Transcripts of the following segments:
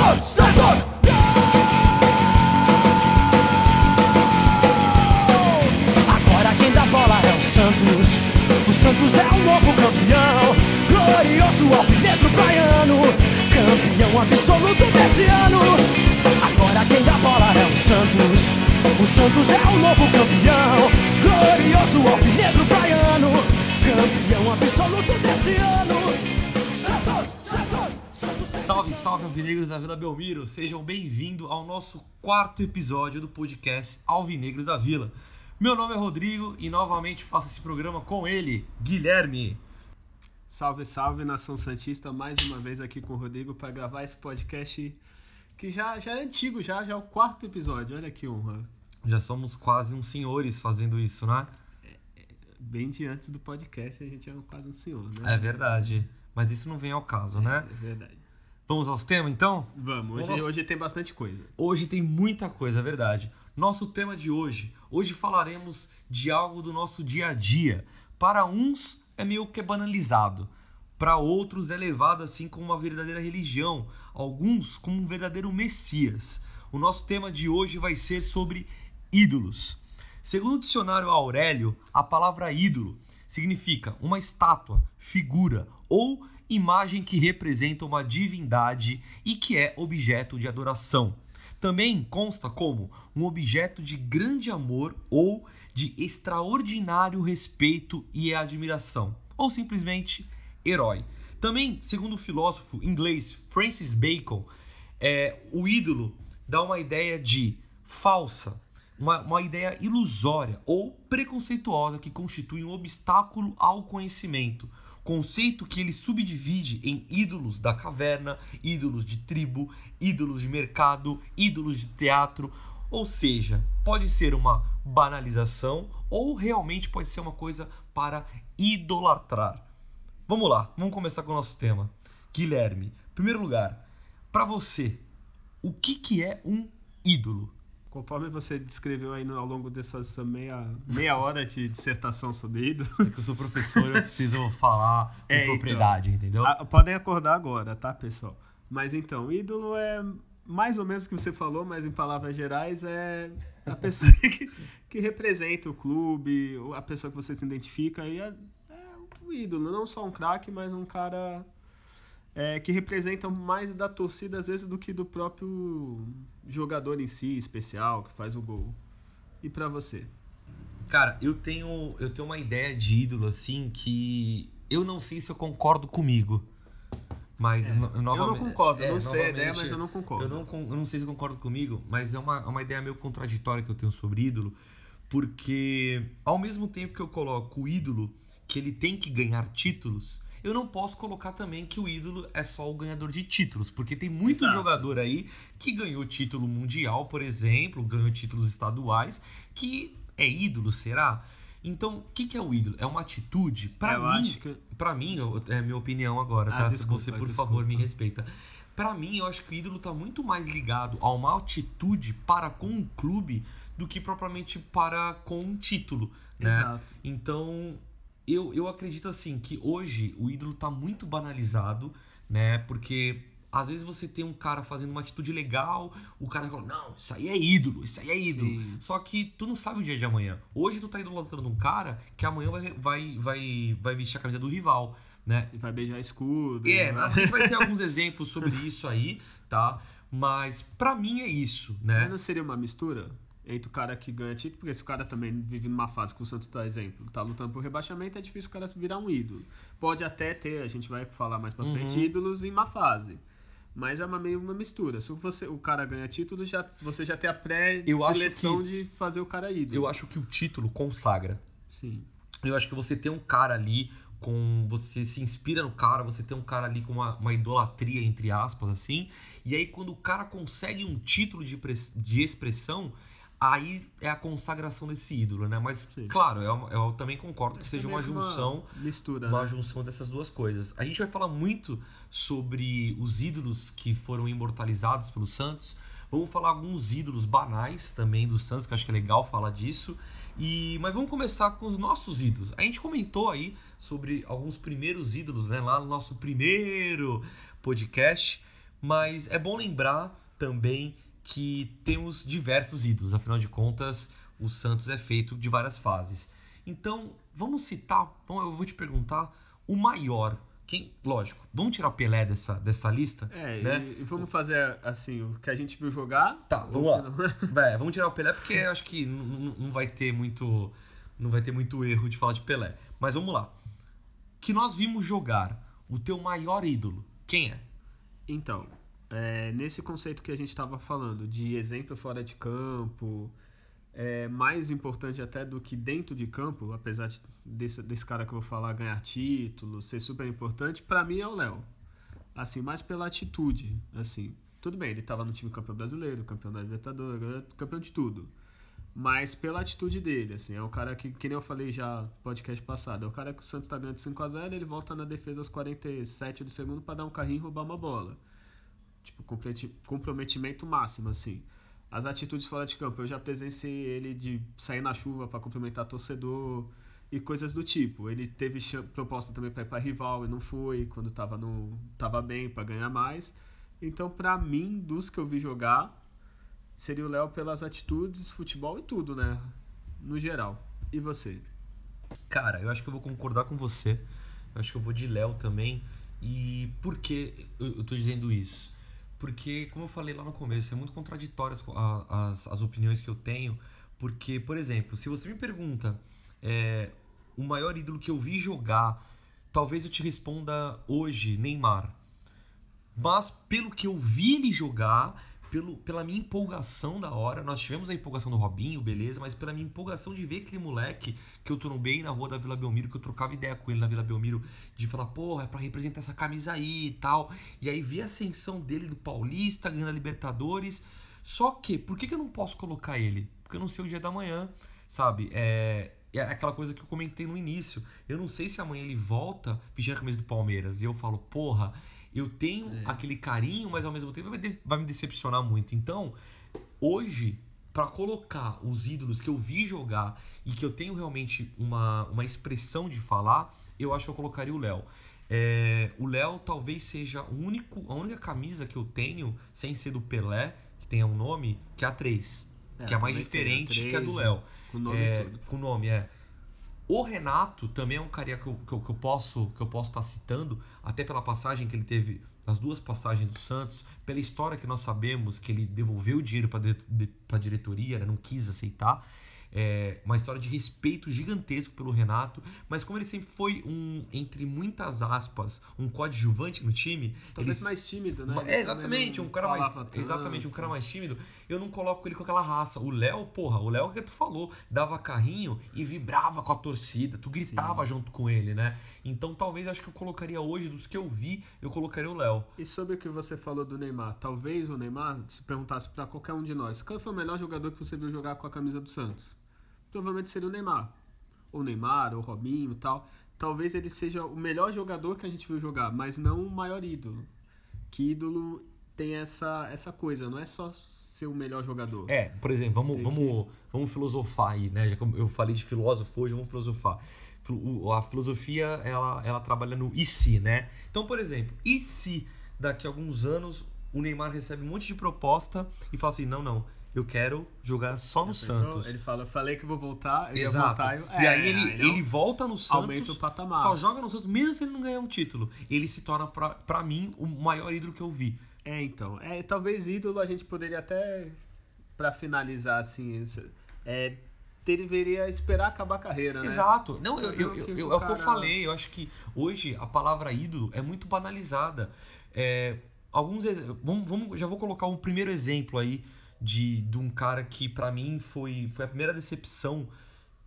Santos, Santos! Agora quem dá bola é o Santos. O Santos é o novo campeão. Glorioso alvinegro praiano. Campeão absoluto desse ano. Agora quem dá bola é o Santos. O Santos é o novo campeão. Glorioso alvinegro praiano. Campeão absoluto desse ano. Salve, salve, alvinegros da Vila Belmiro! Sejam bem-vindos ao nosso quarto episódio do podcast Alvinegros da Vila. Meu nome é Rodrigo e novamente faço esse programa com ele, Guilherme. Salve, salve, Nação Santista, mais uma vez aqui com o Rodrigo para gravar esse podcast que já, já é antigo, já, já é o quarto episódio, olha que honra. Já somos quase uns senhores fazendo isso, né? Bem de antes do podcast a gente é quase um senhor, né? É verdade. Mas isso não vem ao caso, né? É verdade. Vamos aos temas então? Vamos, hoje, Nossa. hoje tem bastante coisa. Hoje tem muita coisa, é verdade. Nosso tema de hoje, hoje falaremos de algo do nosso dia a dia. Para uns é meio que banalizado, para outros é levado assim como uma verdadeira religião, alguns como um verdadeiro messias. O nosso tema de hoje vai ser sobre ídolos. Segundo o dicionário Aurélio, a palavra ídolo significa uma estátua, figura ou imagem que representa uma divindade e que é objeto de adoração. Também consta como um objeto de grande amor ou de extraordinário respeito e admiração, ou simplesmente herói. Também, segundo o filósofo inglês Francis Bacon, é, o ídolo dá uma ideia de falsa, uma, uma ideia ilusória ou preconceituosa que constitui um obstáculo ao conhecimento. Conceito que ele subdivide em ídolos da caverna, ídolos de tribo, ídolos de mercado, ídolos de teatro. Ou seja, pode ser uma banalização ou realmente pode ser uma coisa para idolatrar. Vamos lá, vamos começar com o nosso tema. Guilherme, primeiro lugar, para você, o que, que é um ídolo? Conforme você descreveu aí no- ao longo dessa sua meia, meia hora de dissertação sobre ídolo, É que eu sou professor, eu preciso falar com É, então. propriedade, entendeu? Ah, podem acordar agora, tá, pessoal? Mas então, ídolo é mais ou menos o que você falou, mas em palavras gerais é a pessoa que, que representa o clube, ou a pessoa que você se identifica e é, é o ídolo, não só um craque, mas um cara é, que representa mais da torcida às vezes do que do próprio jogador em si, especial, que faz o gol. E pra você? Cara, eu tenho, eu tenho uma ideia de ídolo assim que eu não sei se eu concordo comigo. Mas É, eu novamente- não concordo, eu é, não sei a ideia, mas eu não concordo. Eu não, eu não sei se concordo comigo, mas é uma, é uma ideia meio contraditória que eu tenho sobre ídolo, porque ao mesmo tempo que eu coloco o ídolo que ele tem que ganhar títulos, eu não posso colocar também que o ídolo é só o ganhador de títulos, porque tem muito Exato. jogador aí que ganhou título mundial, por exemplo, ganhou títulos estaduais, que é ídolo, será? Então, o que, que é o ídolo? É uma atitude? Pra Eu mim, que- pra mim, é minha opinião agora, Ah, tá? desculpa, Você, por desculpa. favor, me respeita. Pra mim, eu acho que o ídolo tá muito mais ligado a uma atitude para com um clube do que propriamente para com um título, né? Exato. Então, eu, eu acredito assim que hoje o ídolo tá muito banalizado, né? Porque às vezes você tem um cara fazendo uma atitude legal, o cara fala, não, isso aí é ídolo, isso aí é ídolo. Sim. Só que tu não sabe o dia de amanhã. Hoje tu tá idolatrando um cara que amanhã vai, vai, vai, vai vestir a camisa do rival, né? E vai beijar escudo. É, né? a gente vai ter alguns exemplos sobre isso aí, tá? Mas pra mim é isso, né? Mas não seria uma mistura entre o cara que ganha título, porque se o cara também vive numa fase que o Santos dá exemplo, tá lutando por rebaixamento, é difícil o cara virar um ídolo. Pode até ter, a gente vai falar mais pra frente, Uhum. ídolos em má fase. Mas é uma, meio uma mistura. Se você, o cara ganha título, já, você já tem a que- de fazer o cara ídolo. Eu acho que o título consagra. Sim. Eu acho que você tem um cara ali com. Você se inspira no cara, você tem um cara ali com uma, uma idolatria, entre aspas, assim. E aí, quando o cara consegue um título de, de expressão, aí é a consagração desse ídolo, né? Mas, Sim. claro, eu, eu também concordo que seja É uma junção. mistura, Uma né? junção dessas duas coisas. A gente vai falar muito sobre os ídolos que foram imortalizados pelo Santos. Vamos falar alguns ídolos banais também do Santos, que eu acho que é legal falar disso. E mas vamos começar com os nossos ídolos. A gente comentou aí sobre alguns primeiros ídolos, né, lá no nosso primeiro podcast, Mas é bom lembrar também que temos diversos ídolos, afinal de contas, o Santos é feito de várias fases. Então, vamos citar, bom, eu vou te perguntar o maior. Quem, lógico, vamos tirar o Pelé dessa, dessa lista? É, né? e, vamos fazer assim, o que a gente viu jogar. Tá, vamos lá. Vai, vamos tirar o Pelé porque acho que não vai ter muito não vai ter muito erro de falar de Pelé. Mas vamos lá. Que nós vimos jogar o teu maior ídolo. Quem é? Então, é, nesse conceito que a gente estava falando, de exemplo fora de campo, é mais importante até do que dentro de campo, apesar de- desse, desse cara que eu vou falar ganhar título, ser super importante, pra mim é o Léo. Assim, mais pela atitude, assim. Tudo bem, ele tava no time campeão brasileiro, campeão da Libertadores, campeão de tudo. Mas pela atitude dele, assim, é o cara que, que nem eu falei já no podcast passado, é o cara que o Santos tá ganhando de 5x0, ele volta na defesa aos 47 do segundo pra dar um carrinho e roubar uma bola. Tipo, comprometi- comprometimento máximo, assim. As atitudes fora de campo, eu já presenciei ele de sair na chuva pra cumprimentar torcedor e coisas do tipo. Ele teve proposta também pra ir pra rival e não foi, quando tava, no, tava bem pra ganhar mais. Então, pra mim, dos que eu vi jogar, seria o Léo pelas atitudes, futebol e tudo, né? No geral. E você? Cara, eu acho que eu vou concordar com você. Eu acho que eu vou de Léo também. E por que eu tô dizendo isso? Porque, como eu falei lá no começo, é muito contraditório as, as, as opiniões que eu tenho. Porque, por exemplo, se você me pergunta é, o maior ídolo que eu vi jogar, talvez eu te responda hoje, Neymar. Mas pelo que eu vi ele jogar, pelo, pela minha empolgação da hora, nós tivemos a empolgação do Robinho, beleza, mas pela minha empolgação de ver aquele moleque que eu trombei na rua da Vila Belmiro, que eu trocava ideia com ele na Vila Belmiro, de falar, porra, é pra representar essa camisa aí e tal. E aí vi a ascensão dele do Paulista, ganhando a Libertadores. Só que, por que, que eu não posso colocar ele? Porque eu não sei o dia da manhã, sabe? É, é aquela coisa que eu comentei no início. Eu não sei se amanhã ele volta vestindo a camisa do Palmeiras. E eu falo, porra, eu tenho aquele carinho, mas ao mesmo tempo vai, me decepcionar muito. Então, hoje, pra colocar os ídolos que eu vi jogar e que eu tenho realmente uma, uma expressão de falar, eu acho que eu colocaria o Léo. É, o Léo talvez seja o único, a única camisa que eu tenho, sem ser do Pelé, que tenha um nome, que é a 3. É, que é eu mais diferente a que a do 3, Léo. com nome é, tudo. Com nome, é. O Renato também é um cara que eu, que eu, que eu posso que eu posso estar citando, até pela passagem que ele teve, as duas passagens do Santos, pela história que nós sabemos que ele devolveu o dinheiro para a diretoria, né, não quis aceitar. É uma história de respeito gigantesco pelo Renato, mas como ele sempre foi um, entre muitas aspas, um coadjuvante no time, Talvez ele- mais tímido, né? É, exatamente, um cara mais. tanto. Exatamente, um cara mais tímido. Eu não coloco ele com aquela raça. O Léo, porra, o Léo que tu falou, dava carrinho e vibrava com a torcida, tu gritava junto com ele, né? Então talvez acho que eu colocaria hoje, dos que eu vi, eu colocaria o Léo. E sobre o que você falou do Neymar, talvez o Neymar, se perguntasse pra qualquer um de nós, qual foi o melhor jogador que você viu jogar com a camisa do Santos? Provavelmente seria o Neymar. Ou Neymar, ou Robinho tal. Talvez ele seja o melhor jogador que a gente viu jogar, mas não o maior ídolo. Que ídolo tem essa, essa coisa, não é só ser o melhor jogador. É, por exemplo, vamos, Tem vamos, vamos filosofar aí, né? Já que eu falei de filósofo hoje, vamos filosofar. A filosofia, ela, ela trabalha no e se, né? Então, por exemplo, e se daqui a alguns anos o Neymar recebe um monte de proposta e fala assim, não, não, eu quero jogar só no? Santos. Ele fala, eu falei que vou voltar, eu ia Exato. voltar. eu- e É, aí ele, não. ele volta no Santos, Aumenta o patamar. só joga no Santos, mesmo se ele não ganhar um título. Ele se torna, pra, pra mim, o maior ídolo que eu vi. É, então. É, talvez ídolo a gente poderia até, pra finalizar assim, é, deveria esperar acabar a carreira, né? Exato. Não, eu, eu, eu- eu- é o que eu falei. Eu acho que hoje a palavra ídolo é muito banalizada. É, alguns vamos, vamos, já vou colocar um primeiro exemplo aí de, de um cara que pra mim foi, foi a primeira decepção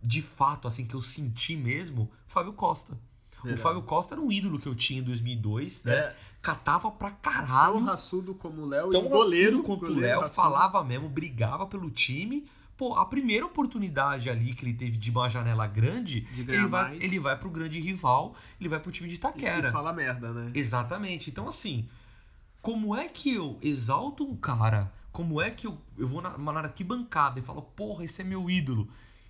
de fato, assim, que eu senti mesmo, Fábio Costa. Verdade. O Fábio Costa era um ídolo que eu tinha em 2002, né? É. Catava pra Tão caralho. raçudo como o Léo e Tão o goleiro quanto o Léo, falava mesmo, brigava pelo time. Pô, a primeira oportunidade ali que ele teve de uma janela grande, ele vai, mais. ele vai pro grande rival, ele vai pro time de E, Itaquera. e fala merda, né? Exatamente. Então, assim, como é que eu exalto um cara? Como é que eu, eu vou na, uma arquibancada e falo, porra, esse é meu ídolo?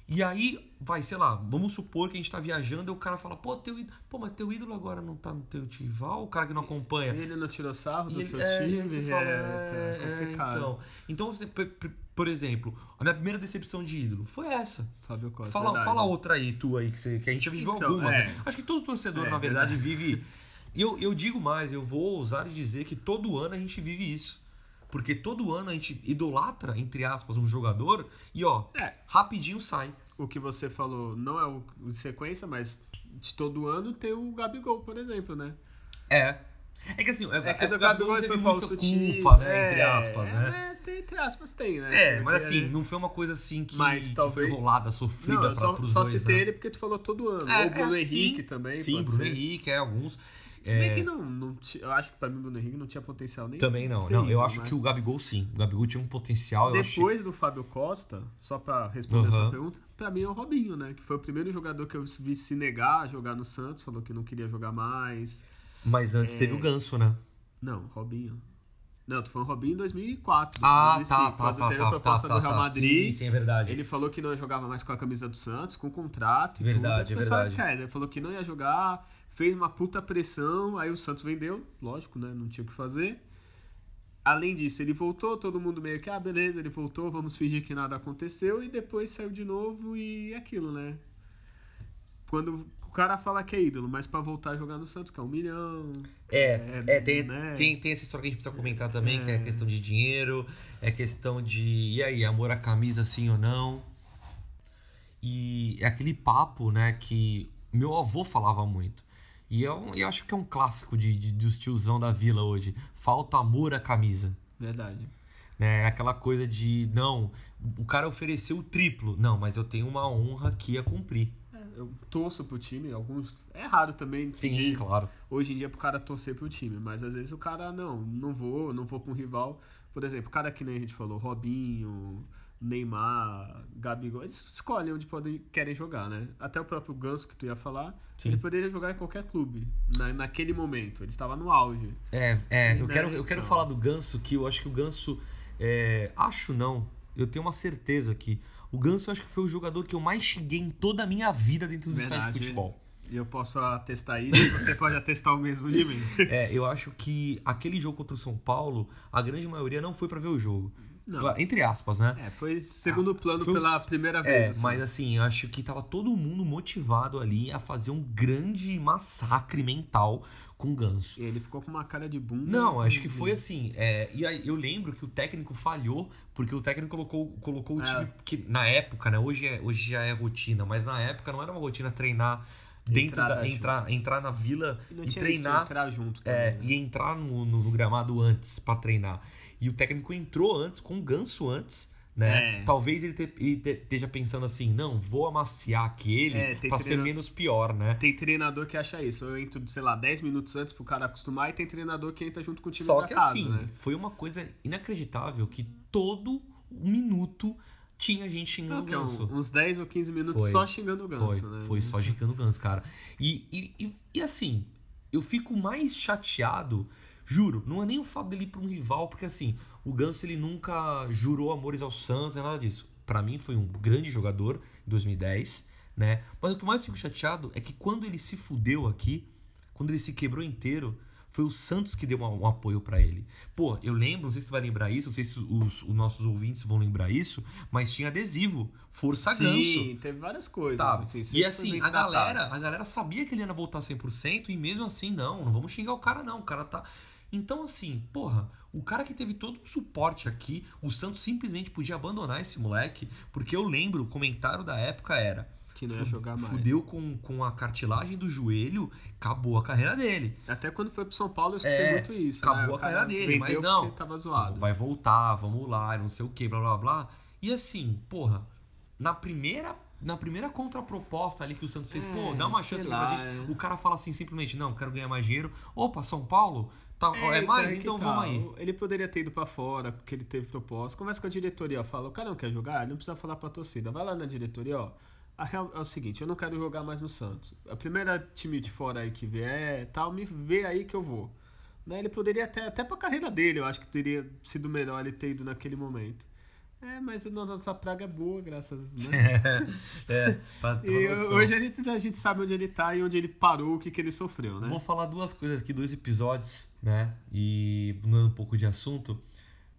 E aí, vai, sei lá, vamos supor que a gente tá viajando e o cara fala, pô, teu ídolo, pô, mas teu ídolo agora não tá no teu rival, o cara que não acompanha. Ele não tirou sarro do seu ele- é, time, você é, fala, tá é, é, complicado. então. Então, você, por, exemplo, a minha primeira decepção de ídolo foi essa. Fábio Costa, Fala, verdade. fala outra aí, tu aí, que, você, que a gente já viveu Então, algumas. é. né? Acho que todo torcedor, É, na verdade, vive. E eu, eu digo mais, eu vou ousar dizer que todo ano a gente vive isso. Porque todo ano a gente idolatra, entre aspas, um jogador e, ó, É. rapidinho sai. O que você falou não é o de sequência, mas de todo ano tem o Gabigol, por exemplo, né? É. É que assim, É que é, o Gabigol Gabigol teve muita culpa, time. né? Entre é, aspas, é, né? é, tem, entre aspas tem, né? É, mas Porque assim, ele- não foi uma coisa assim que, Mas que talvez- foi rolada, sofrida Não, pra, só, pros só dois, citei né? ele porque tu falou todo ano. É, Ou o Bruno é, Henrique sim. também. Sim, Bruno ser. Henrique, é, alguns. Se bem É, que não, não eu acho que pra mim o Bruno Henrique não tinha potencial nem. Também não. não eu ídolo, acho né? que o Gabigol sim. O Gabigol tinha um potencial, eu achei. Depois do Fábio Costa, só pra responder a Aham. sua pergunta, pra mim é o Robinho, né? Que foi o primeiro jogador que eu vi se negar a jogar no Santos, falou que não queria jogar mais. Mas antes É. teve o Ganso, né? Não, Robinho. Não, tu falando Robinho em 2004. Ah, 2005, tá, tá, quando tá, teve tá, a proposta tá, do tá, Real tá. Madrid. Sim, sim, é verdade. Ele falou que não jogava mais com a camisa do Santos, com contrato e Verdade, tudo. é O pessoal verdade. Ele falou que não ia jogar, fez uma puta pressão, aí o Santos vendeu, lógico, né? Não tinha o que fazer. Além disso, ele voltou, todo mundo meio que, ah, beleza, ele voltou, vamos fingir que nada aconteceu, e depois saiu de novo e é aquilo, né? Quando o cara fala que é ídolo, mas pra voltar a jogar no Santos, que é um milhão. É, é, tem, né? tem, tem essa história que a gente precisa comentar também, que é É. questão de dinheiro, é questão de, e aí, amor à camisa sim ou não? E é aquele papo, né, que meu avô falava muito. E eu, eu acho que é um clássico de, de, dos tiozão da vila hoje. Falta amor à camisa. Verdade. né? É aquela coisa de, não, o cara ofereceu o triplo. Não, mas eu tenho uma honra que ia cumprir. É, eu torço pro time, alguns. É raro também. decidir claro. hoje em dia pro cara torcer pro time, mas às vezes o cara não, não vou, não vou pra um rival. Por exemplo, cara que nem a gente falou, Robinho, Neymar, Gabigol, eles escolhem onde podem, querem jogar, né? Até o próprio Ganso que tu ia falar, Sim. ele poderia jogar em qualquer clube, na, naquele momento, ele estava no auge. É, é eu, Né, quero, eu quero falar do Ganso, que eu acho que o Ganso. é, acho não, eu tenho uma certeza que o Ganso eu acho que foi o jogador que eu mais xinguei em toda a minha vida dentro do estádio de futebol. E eu posso atestar isso, e você pode atestar o mesmo de mim. É, eu acho que aquele jogo contra o São Paulo, a grande maioria não foi pra ver o jogo. Não. Entre aspas, né? É, foi segundo plano Foi pela primeira É, vez. assim. mas assim, eu acho que tava todo mundo motivado ali a fazer um grande massacre mental com o Ganso. E ele ficou com uma cara de bunda. Não, acho que foi assim. é, e aí eu lembro que o técnico falhou, porque o técnico colocou, colocou o É. time. Que na época, né? Hoje, é, hoje já é rotina, mas na época não era uma rotina treinar dentro Entrar da. Entrar, entrar na vila E não e tinha treinar. entrar junto também, É, né? e entrar no, no- no gramado antes pra treinar. E o técnico entrou antes, com o ganso antes, né? É. Talvez ele, te- ele te- esteja pensando assim, não, vou amaciar aquele É, pra ser menos pior, né? Tem treinador que acha isso. Eu entro, sei lá, 10 minutos antes pro cara acostumar e tem treinador que entra junto com o time Só da que casa, assim, né? foi uma coisa inacreditável que todo minuto tinha gente xingando o é ganso. uns 10 ou 15 minutos Foi. só xingando o Foi, ganso, né? foi só xingando o ganso, cara. E, e, e, e assim, eu fico mais chateado, juro, não é nem o fato dele ir pra um rival, porque assim, o Ganso ele nunca jurou amores ao Santos, nem nada disso. Pra mim foi um grande jogador em 2010, né? Mas o que mais fico chateado é que quando ele se fudeu aqui, quando ele se quebrou inteiro, foi o Santos que deu um, apoio pra ele. Pô, eu lembro, não sei se tu vai lembrar isso, não sei se os, os nossos ouvintes vão lembrar isso, mas tinha adesivo, Força Ganso. Sim, teve várias coisas. Tá, assim, e assim, a galera, a galera sabia que ele ia voltar 100% e mesmo assim, não, não vamos xingar o cara não, o cara tá... Então assim, porra, o cara que teve todo um suporte aqui, o Santos simplesmente podia abandonar esse moleque, porque eu lembro, o comentário da época era... Que não ia jogar mais. Fudeu com, com a cartilagem do joelho, acabou a carreira dele. Até quando foi pro São Paulo eu escutei É, muito isso. acabou né? O a carreira dele, mas não. tava zoado. Vai voltar, vamos lá, não sei o que, blá blá blá. E assim, porra, na primeira, na primeira contraproposta ali que o Santos fez, É, pô, dá uma chance lá, pra gente. é. O cara fala assim simplesmente, não, quero ganhar mais dinheiro. Opa, São Paulo? Tá, é, mais? que Então tá. vamos aí. Ele poderia ter ido pra fora, que ele teve proposta. Conversa com a diretoria, ó, fala, o cara não quer jogar, ele não precisa falar pra torcida. Vai lá na diretoria, ó. A real é o seguinte, eu não quero jogar mais no Santos. A primeira time de fora aí que vier, tal, me vê aí que eu vou. Né, ele poderia até, até pra carreira dele, eu acho que teria sido melhor ele ter ido naquele momento. É, mas a nossa praga é boa, graças a né? É, é pra E hoje a gente, a gente sabe onde ele tá e onde ele parou, o que, que ele sofreu, né? Vou falar duas coisas aqui, dois episódios, né? E mudando um pouco de assunto.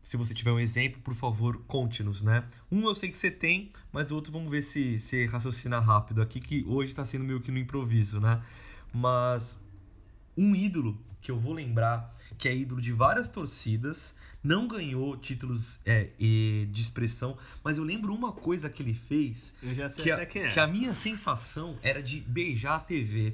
Se você tiver um exemplo, por favor, conte-nos, né? Um eu sei que você tem, mas o outro vamos ver se você raciocina rápido aqui, que hoje tá sendo meio que no improviso, né? Mas um ídolo que eu vou lembrar, que é ídolo de várias torcidas, não ganhou títulos é, de expressão, mas eu lembro uma coisa que ele fez Eu já sei que até a, quem é. que a minha sensação era de beijar a TV.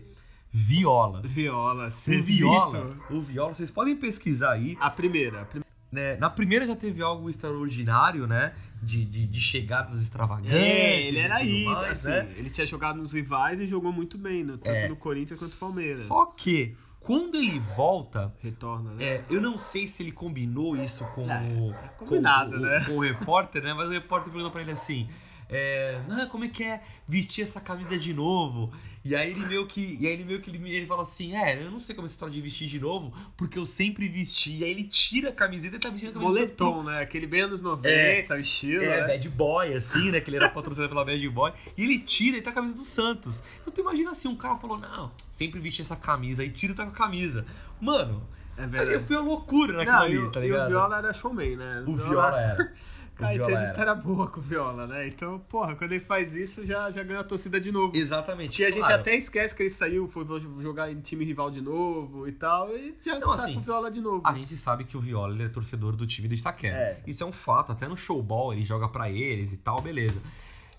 Viola. Viola, O Cezito. Viola, o Viola, vocês podem pesquisar aí. A primeira. a né? Na primeira já teve algo extraordinário, né? De, de, de chegadas extravagantes. É, ele era aí, mais, assim, né? ele tinha jogado nos rivais e jogou muito bem, no- tanto É. no Corinthians quanto no Palmeiras. Só que, quando ele volta, Retorna, né? É, eu não sei se ele combinou isso com, É, o, é combinado, com, o- né? com o repórter, né? Mas o repórter perguntou pra ele assim: é, "Não, como é que é vestir essa camisa de novo? E aí ele meio que. E aí ele meio que ele, ele fala assim: É, eu não sei como é essa história de vestir de novo, porque eu sempre vesti. E aí ele tira a camiseta e tá vestindo a camisa Moletom, né? Aquele bem anos 90, o estilo, é, né? bad boy, assim, né? Que ele era patrocinado pela bad boy. E ele tira e tá a camisa do Santos. Então tu imagina assim, um cara falou, não, sempre vesti essa camisa. Aí tira e tá com a camisa. Mano, É verdade. foi uma loucura naquilo Não, ali, e, o- tá e ligado? o Viola era showman, né? O Viola era. O a Viola entrevista era. era boa com o Viola, né? Então, porra, quando ele faz isso, já, já ganha a torcida de novo. Exatamente. E a gente claro. até esquece que ele saiu, foi jogar em time rival de novo e tal, e já Não, tá assim, com o Viola de novo. A gente sabe que o Viola ele é torcedor do time do Itaquera. É. Isso é um fato, até no showball ele joga pra eles e tal, beleza.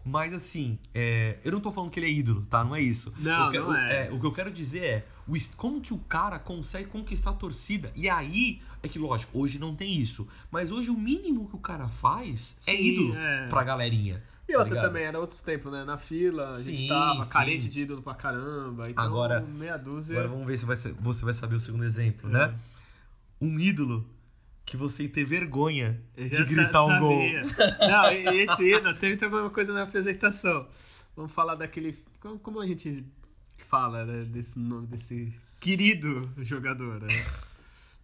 Mas assim, é, eu não tô falando que ele é ídolo, tá? Não é isso. Não, Eu quero- não é. O que eu quero dizer é o como que o cara consegue conquistar a torcida. E aí, é que lógico, hoje não tem isso. Mas hoje o mínimo que o cara faz é Sim, ídolo é. pra galerinha. E tá outra também, era outro tempo, né? Na fila, a gente Sim, tava sim. carente de ídolo pra caramba. Então, Agora- meia dúzia. Agora vamos ver se vai ser- você vai saber o segundo exemplo, É. né? Um ídolo que você ter vergonha de gritar um gol. Não, esse ídolo teve também uma coisa na apresentação. Vamos falar daquele. Como a gente fala, né? Desse nome, desse querido jogador, né?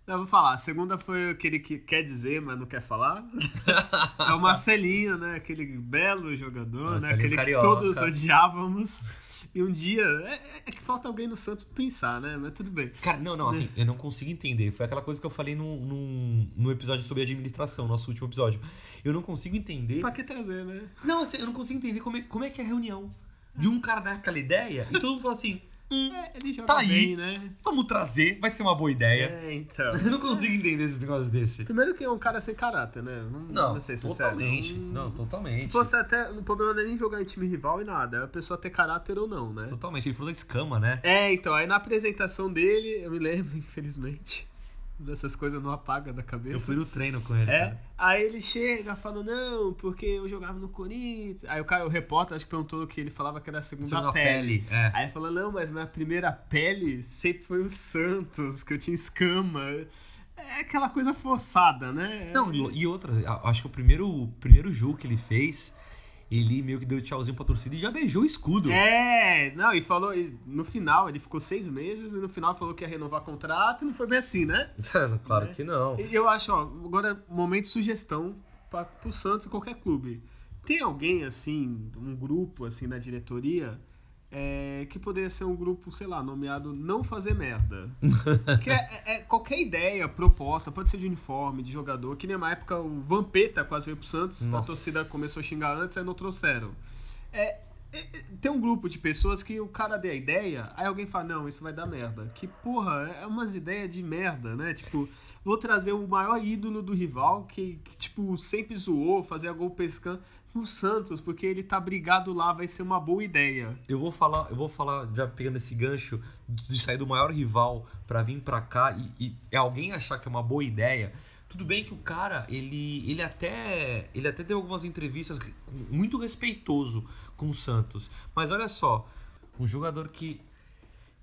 Não, vou falar. A segunda foi aquele que quer dizer, mas não quer falar. É o Marcelinho, né? Aquele belo jogador, né? Marcelinho Aquele Carioca. que todos odiávamos. E um dia. É, é que falta alguém no Santos pensar, né? Mas tudo bem. Cara, não, não, assim, eu não consigo entender. Foi aquela coisa que eu falei no, no, no episódio sobre administração, nosso último episódio. Eu não consigo entender. Pra que trazer, né? Não, assim, eu não consigo entender como é, como é que é a reunião. De um cara dar aquela ideia e todo mundo fala assim: hum, É, Tá aí. bem, né? vamos trazer, vai ser uma boa ideia. É, então. Eu não consigo entender esse negócio desse. Primeiro que é um cara sem caráter, né? Vamos Não, ser sincero. totalmente. Hum, Não, totalmente. Se fosse até. O problema não é nem jogar em time rival e nada. É a pessoa ter caráter ou não, né? Totalmente. Ele falou da escama, né? É, então, aí na apresentação dele, eu me lembro, infelizmente, dessas coisas não apaga da cabeça. Eu fui no treino com ele. É, cara. aí ele chega falando, não, porque eu jogava no Corinthians. Aí o, cara, o repórter acho que perguntou que ele falava que era a segunda, Segunda pele. pele, é. Aí ele falou, não, mas minha primeira pele sempre foi o Santos, que eu tinha escama. É aquela coisa forçada, né? Não, e outra, acho que o primeiro, o primeiro jogo que ele fez, ele meio que deu tchauzinho pra torcida e já beijou o escudo. É, não, e falou, no final, ele ficou seis meses e no final falou que ia renovar contrato e não foi bem assim, né? claro que não. E eu acho, ó, agora, momento de sugestão para pro Santos e qualquer clube. Tem alguém, assim, um grupo, assim, na diretoria, é, que poderia ser um grupo, sei lá, nomeado Não Fazer Merda. que é, é- é qualquer ideia, proposta, pode ser de uniforme, de jogador, que nem uma época o Vampeta quase veio pro Santos, a Nossa. torcida começou a xingar antes, aí não trouxeram. É, é, é, tem um grupo de pessoas que o cara dê a ideia, aí alguém fala, não, isso vai dar merda. Que, porra, é umas ideias de merda, né? Tipo, vou trazer o maior ídolo do rival, que, que, tipo, sempre zoou, fazia gol pescando, no Santos, porque ele tá brigado lá, vai ser uma boa ideia. Eu vou falar, eu vou falar, já pegando esse gancho, de sair do maior rival pra vir pra cá e, e alguém achar que é uma boa ideia. Tudo bem que o cara, ele, ele até ele até deu algumas entrevistas muito respeitoso com o Santos. Mas olha só, um jogador que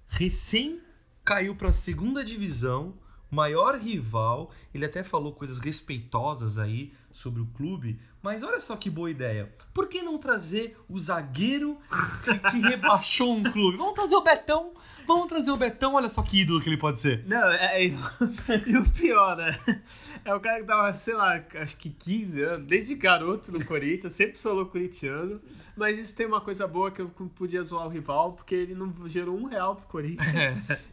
recém caiu pra segunda divisão, maior rival. Ele até falou coisas respeitosas aí sobre o clube. Mas olha só que boa ideia. Por que não trazer o zagueiro que, que rebaixou um clube? Vamos trazer o Betão. Vamos trazer o Betão, olha só que ídolo que ele pode ser. Não, é, é- e o pior, né? É o cara que tava, sei lá, acho que 15 anos, desde garoto no Corinthians, sempre falou corintiano. Mas isso tem uma coisa boa que eu podia zoar o rival, porque ele não gerou um real pro Corinthians.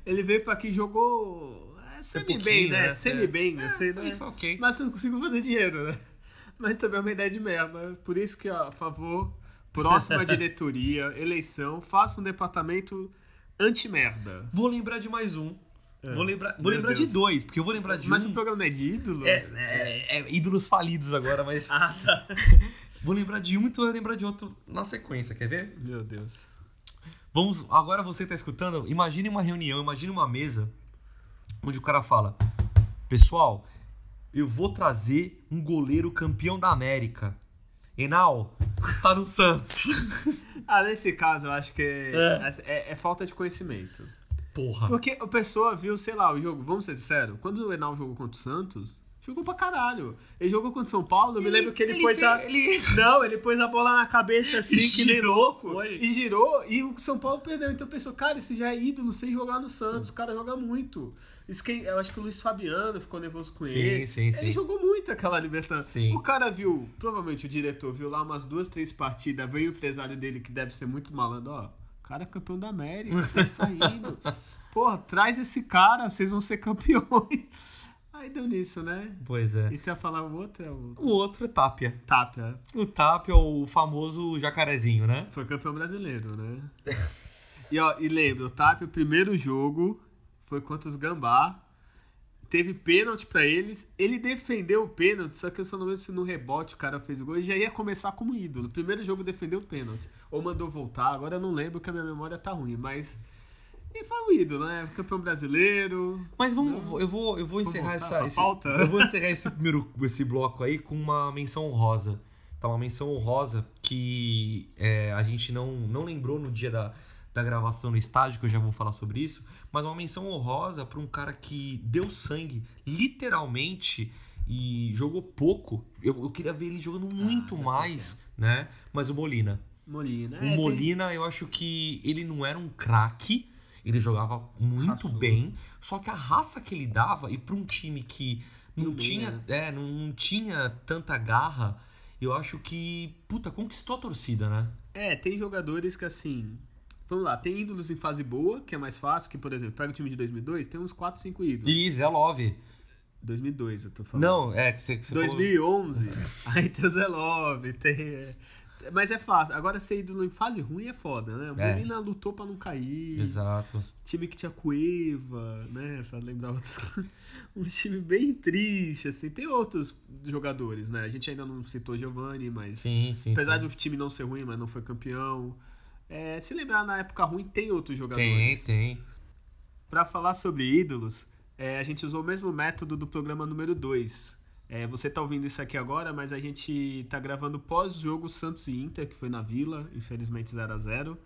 Ele veio pra aqui e jogou. É, semi-bem, né? né? Semi-bem, É, assim, foi- né? foi ok. Mas eu não consigo fazer dinheiro, né? Mas também é uma ideia de merda. Por isso que, ó, a favor, próxima diretoria, eleição, faça um departamento anti-merda. Vou lembrar de mais um. Vou lembrar, vou Meu lembrar Deus. de dois, porque eu vou lembrar de Mas um. o programa não é de ídolo? É, é- é ídolos falidos agora, mas. Ah, tá. Vou lembrar de um, então eu vou lembrar de outro na sequência, quer ver? Meu Deus. Vamos, agora você tá escutando, imagine uma reunião, imagine uma mesa onde o cara fala: "Pessoal, eu vou trazer um goleiro campeão da América. Enal tá no Santos." Ah, nesse caso eu acho que é, É. é- é falta de conhecimento. Porra. Porque a pessoa viu, sei lá, o jogo, vamos ser sinceros, quando o Enal jogou contra o Santos, jogou pra caralho. Ele jogou contra o São Paulo, eu me lembro que ele, pôs fez- a. ele- Não, ele pôs a bola na cabeça assim, E que girou, louco. foi. E girou, e o São Paulo perdeu. Então pensou, cara, esse já é ídolo sem jogar no Santos. O cara joga muito. Isso que, eu acho que o Luiz Fabiano ficou nervoso com Sim, ele. sim, ele sim. jogou muito aquela Libertadores. Sim. O cara viu, provavelmente o diretor viu lá umas duas, três partidas, veio o empresário dele, que deve ser muito malandro, ó. O cara é campeão da América, tá saindo. Porra, traz esse cara, vocês vão ser campeões. Deu nisso, né? Pois é. E tu ia falar o outro é o O outro é Tapia. Tapia. O Tapia é o famoso jacarezinho, né? Foi campeão brasileiro, né? e, ó, e lembra, o Tapia, o primeiro jogo foi contra os Gambá. Teve pênalti pra eles. Ele defendeu o pênalti, só que eu só não lembro se no rebote o cara fez o gol. E já ia começar como ídolo. Primeiro jogo defendeu o pênalti. Ou mandou voltar. Agora eu não lembro que a minha memória tá ruim, mas. E foi um ídolo, né? Campeão brasileiro. Mas vamos, eu vou, eu vou encerrar essa, esse, eu vou encerrar esse primeiro esse bloco aí com uma menção honrosa. Tá uma menção honrosa que é, a gente não, não lembrou no dia da, da gravação no estádio, que eu já vou falar sobre isso, mas uma menção honrosa para um cara que deu sangue, literalmente, e jogou pouco. Eu, eu queria ver ele jogando muito já sei mais, né? Mas o Molina. Molina. O É, tem- Molina, eu acho que ele não era um craque, ele jogava muito Raçudo. bem, só que a raça que ele dava, e para um time que não Não tinha, né? é, não, não tinha tanta garra, eu acho que, puta, conquistou a torcida, né? É, tem jogadores que assim. Vamos lá, tem ídolos em fase boa, que é mais fácil, que, por exemplo, pega o time de 2002, tem uns 4, 5 ídolos. E Zé Love. 2002, eu tô falando. Não, é que você, que você falou. 2011, aí tem o Zé Love, tem. Mas é fácil. Agora ser ídolo em fase ruim é foda, né? O É. Molina lutou pra não cair. Exato. Time que tinha Cueva, né? Pra lembrar outro. um time bem triste, assim. Tem outros jogadores, né? A gente ainda não citou Giovanni, mas. Sim, sim. Apesar sim. do time não ser ruim, mas não foi campeão. É, se lembrar na época ruim, tem outros Tem, jogadores. tem. Pra falar sobre ídolos, é, a gente usou o mesmo método do programa número 2. Você tá ouvindo isso aqui agora, mas a gente tá gravando pós-jogo Santos e Inter, que foi na Vila, infelizmente 0 a 0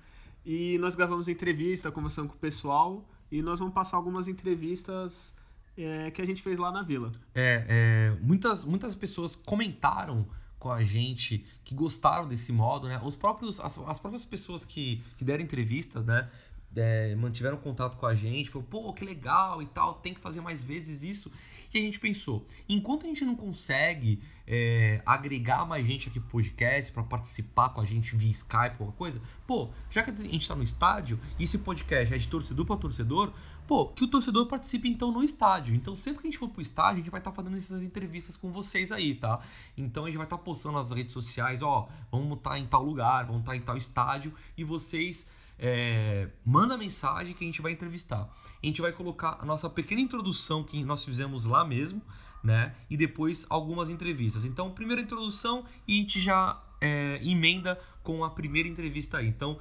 E nós gravamos entrevista, conversando com o pessoal, e nós vamos passar algumas entrevistas é, que a gente fez lá na Vila. É, é, muitas, muitas pessoas comentaram com a gente que gostaram desse modo, né? Os próprios, as, as próprias pessoas que, que deram entrevistas, né? é, mantiveram contato com a gente, falou, pô, que legal e tal, tem que fazer mais vezes isso. E a gente pensou, enquanto a gente não consegue é, agregar mais gente aqui pro podcast para participar com a gente via Skype, qualquer coisa, pô, já que a gente tá no estádio e esse podcast é de torcedor para torcedor, pô, que o torcedor participe então no estádio. Então sempre que a gente for pro estádio, a gente vai estar fazendo essas entrevistas com vocês aí, tá? Então a gente vai estar postando nas redes sociais, ó, vamos estar em tal lugar, vamos estar em tal estádio e vocês é, manda mensagem que a gente vai entrevistar. A gente vai colocar a nossa pequena introdução que nós fizemos lá mesmo, né? E depois algumas entrevistas. Então, primeira introdução e a gente já é, emenda com a primeira entrevista aí. Então,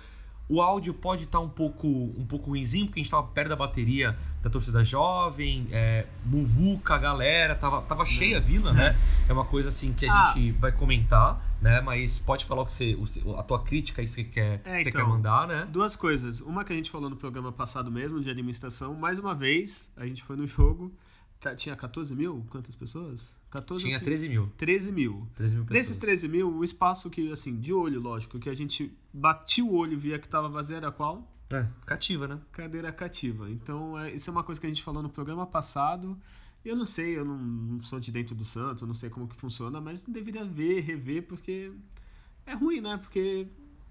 o áudio pode estar um pouco um pouco ruimzinho, porque a gente estava perto da bateria da torcida jovem, é, muvuca, galera, tava, tava cheia a vila, né? É uma coisa assim que a Ah. gente vai comentar, né? Mas pode falar o que você, a tua crítica aí que você quer, É, que você então. quer mandar, né? Duas coisas. Uma que a gente falou no programa passado mesmo, de administração. Mais uma vez, a gente foi no jogo. tá- tinha 14 mil? Quantas pessoas? 14 Tinha ou que- 13 mil. 13 mil. 13 mil. Desses 13 mil, o espaço que, assim, de olho, lógico, que a gente batia o olho e via que tava vazio era qual? É, cativa, né? Cadeira cativa. Então, é, isso é uma coisa que a gente falou no programa passado. Eu não sei, eu não, não sou de dentro do Santos, eu não sei como que funciona, mas deveria ver, rever, porque é ruim, né? Porque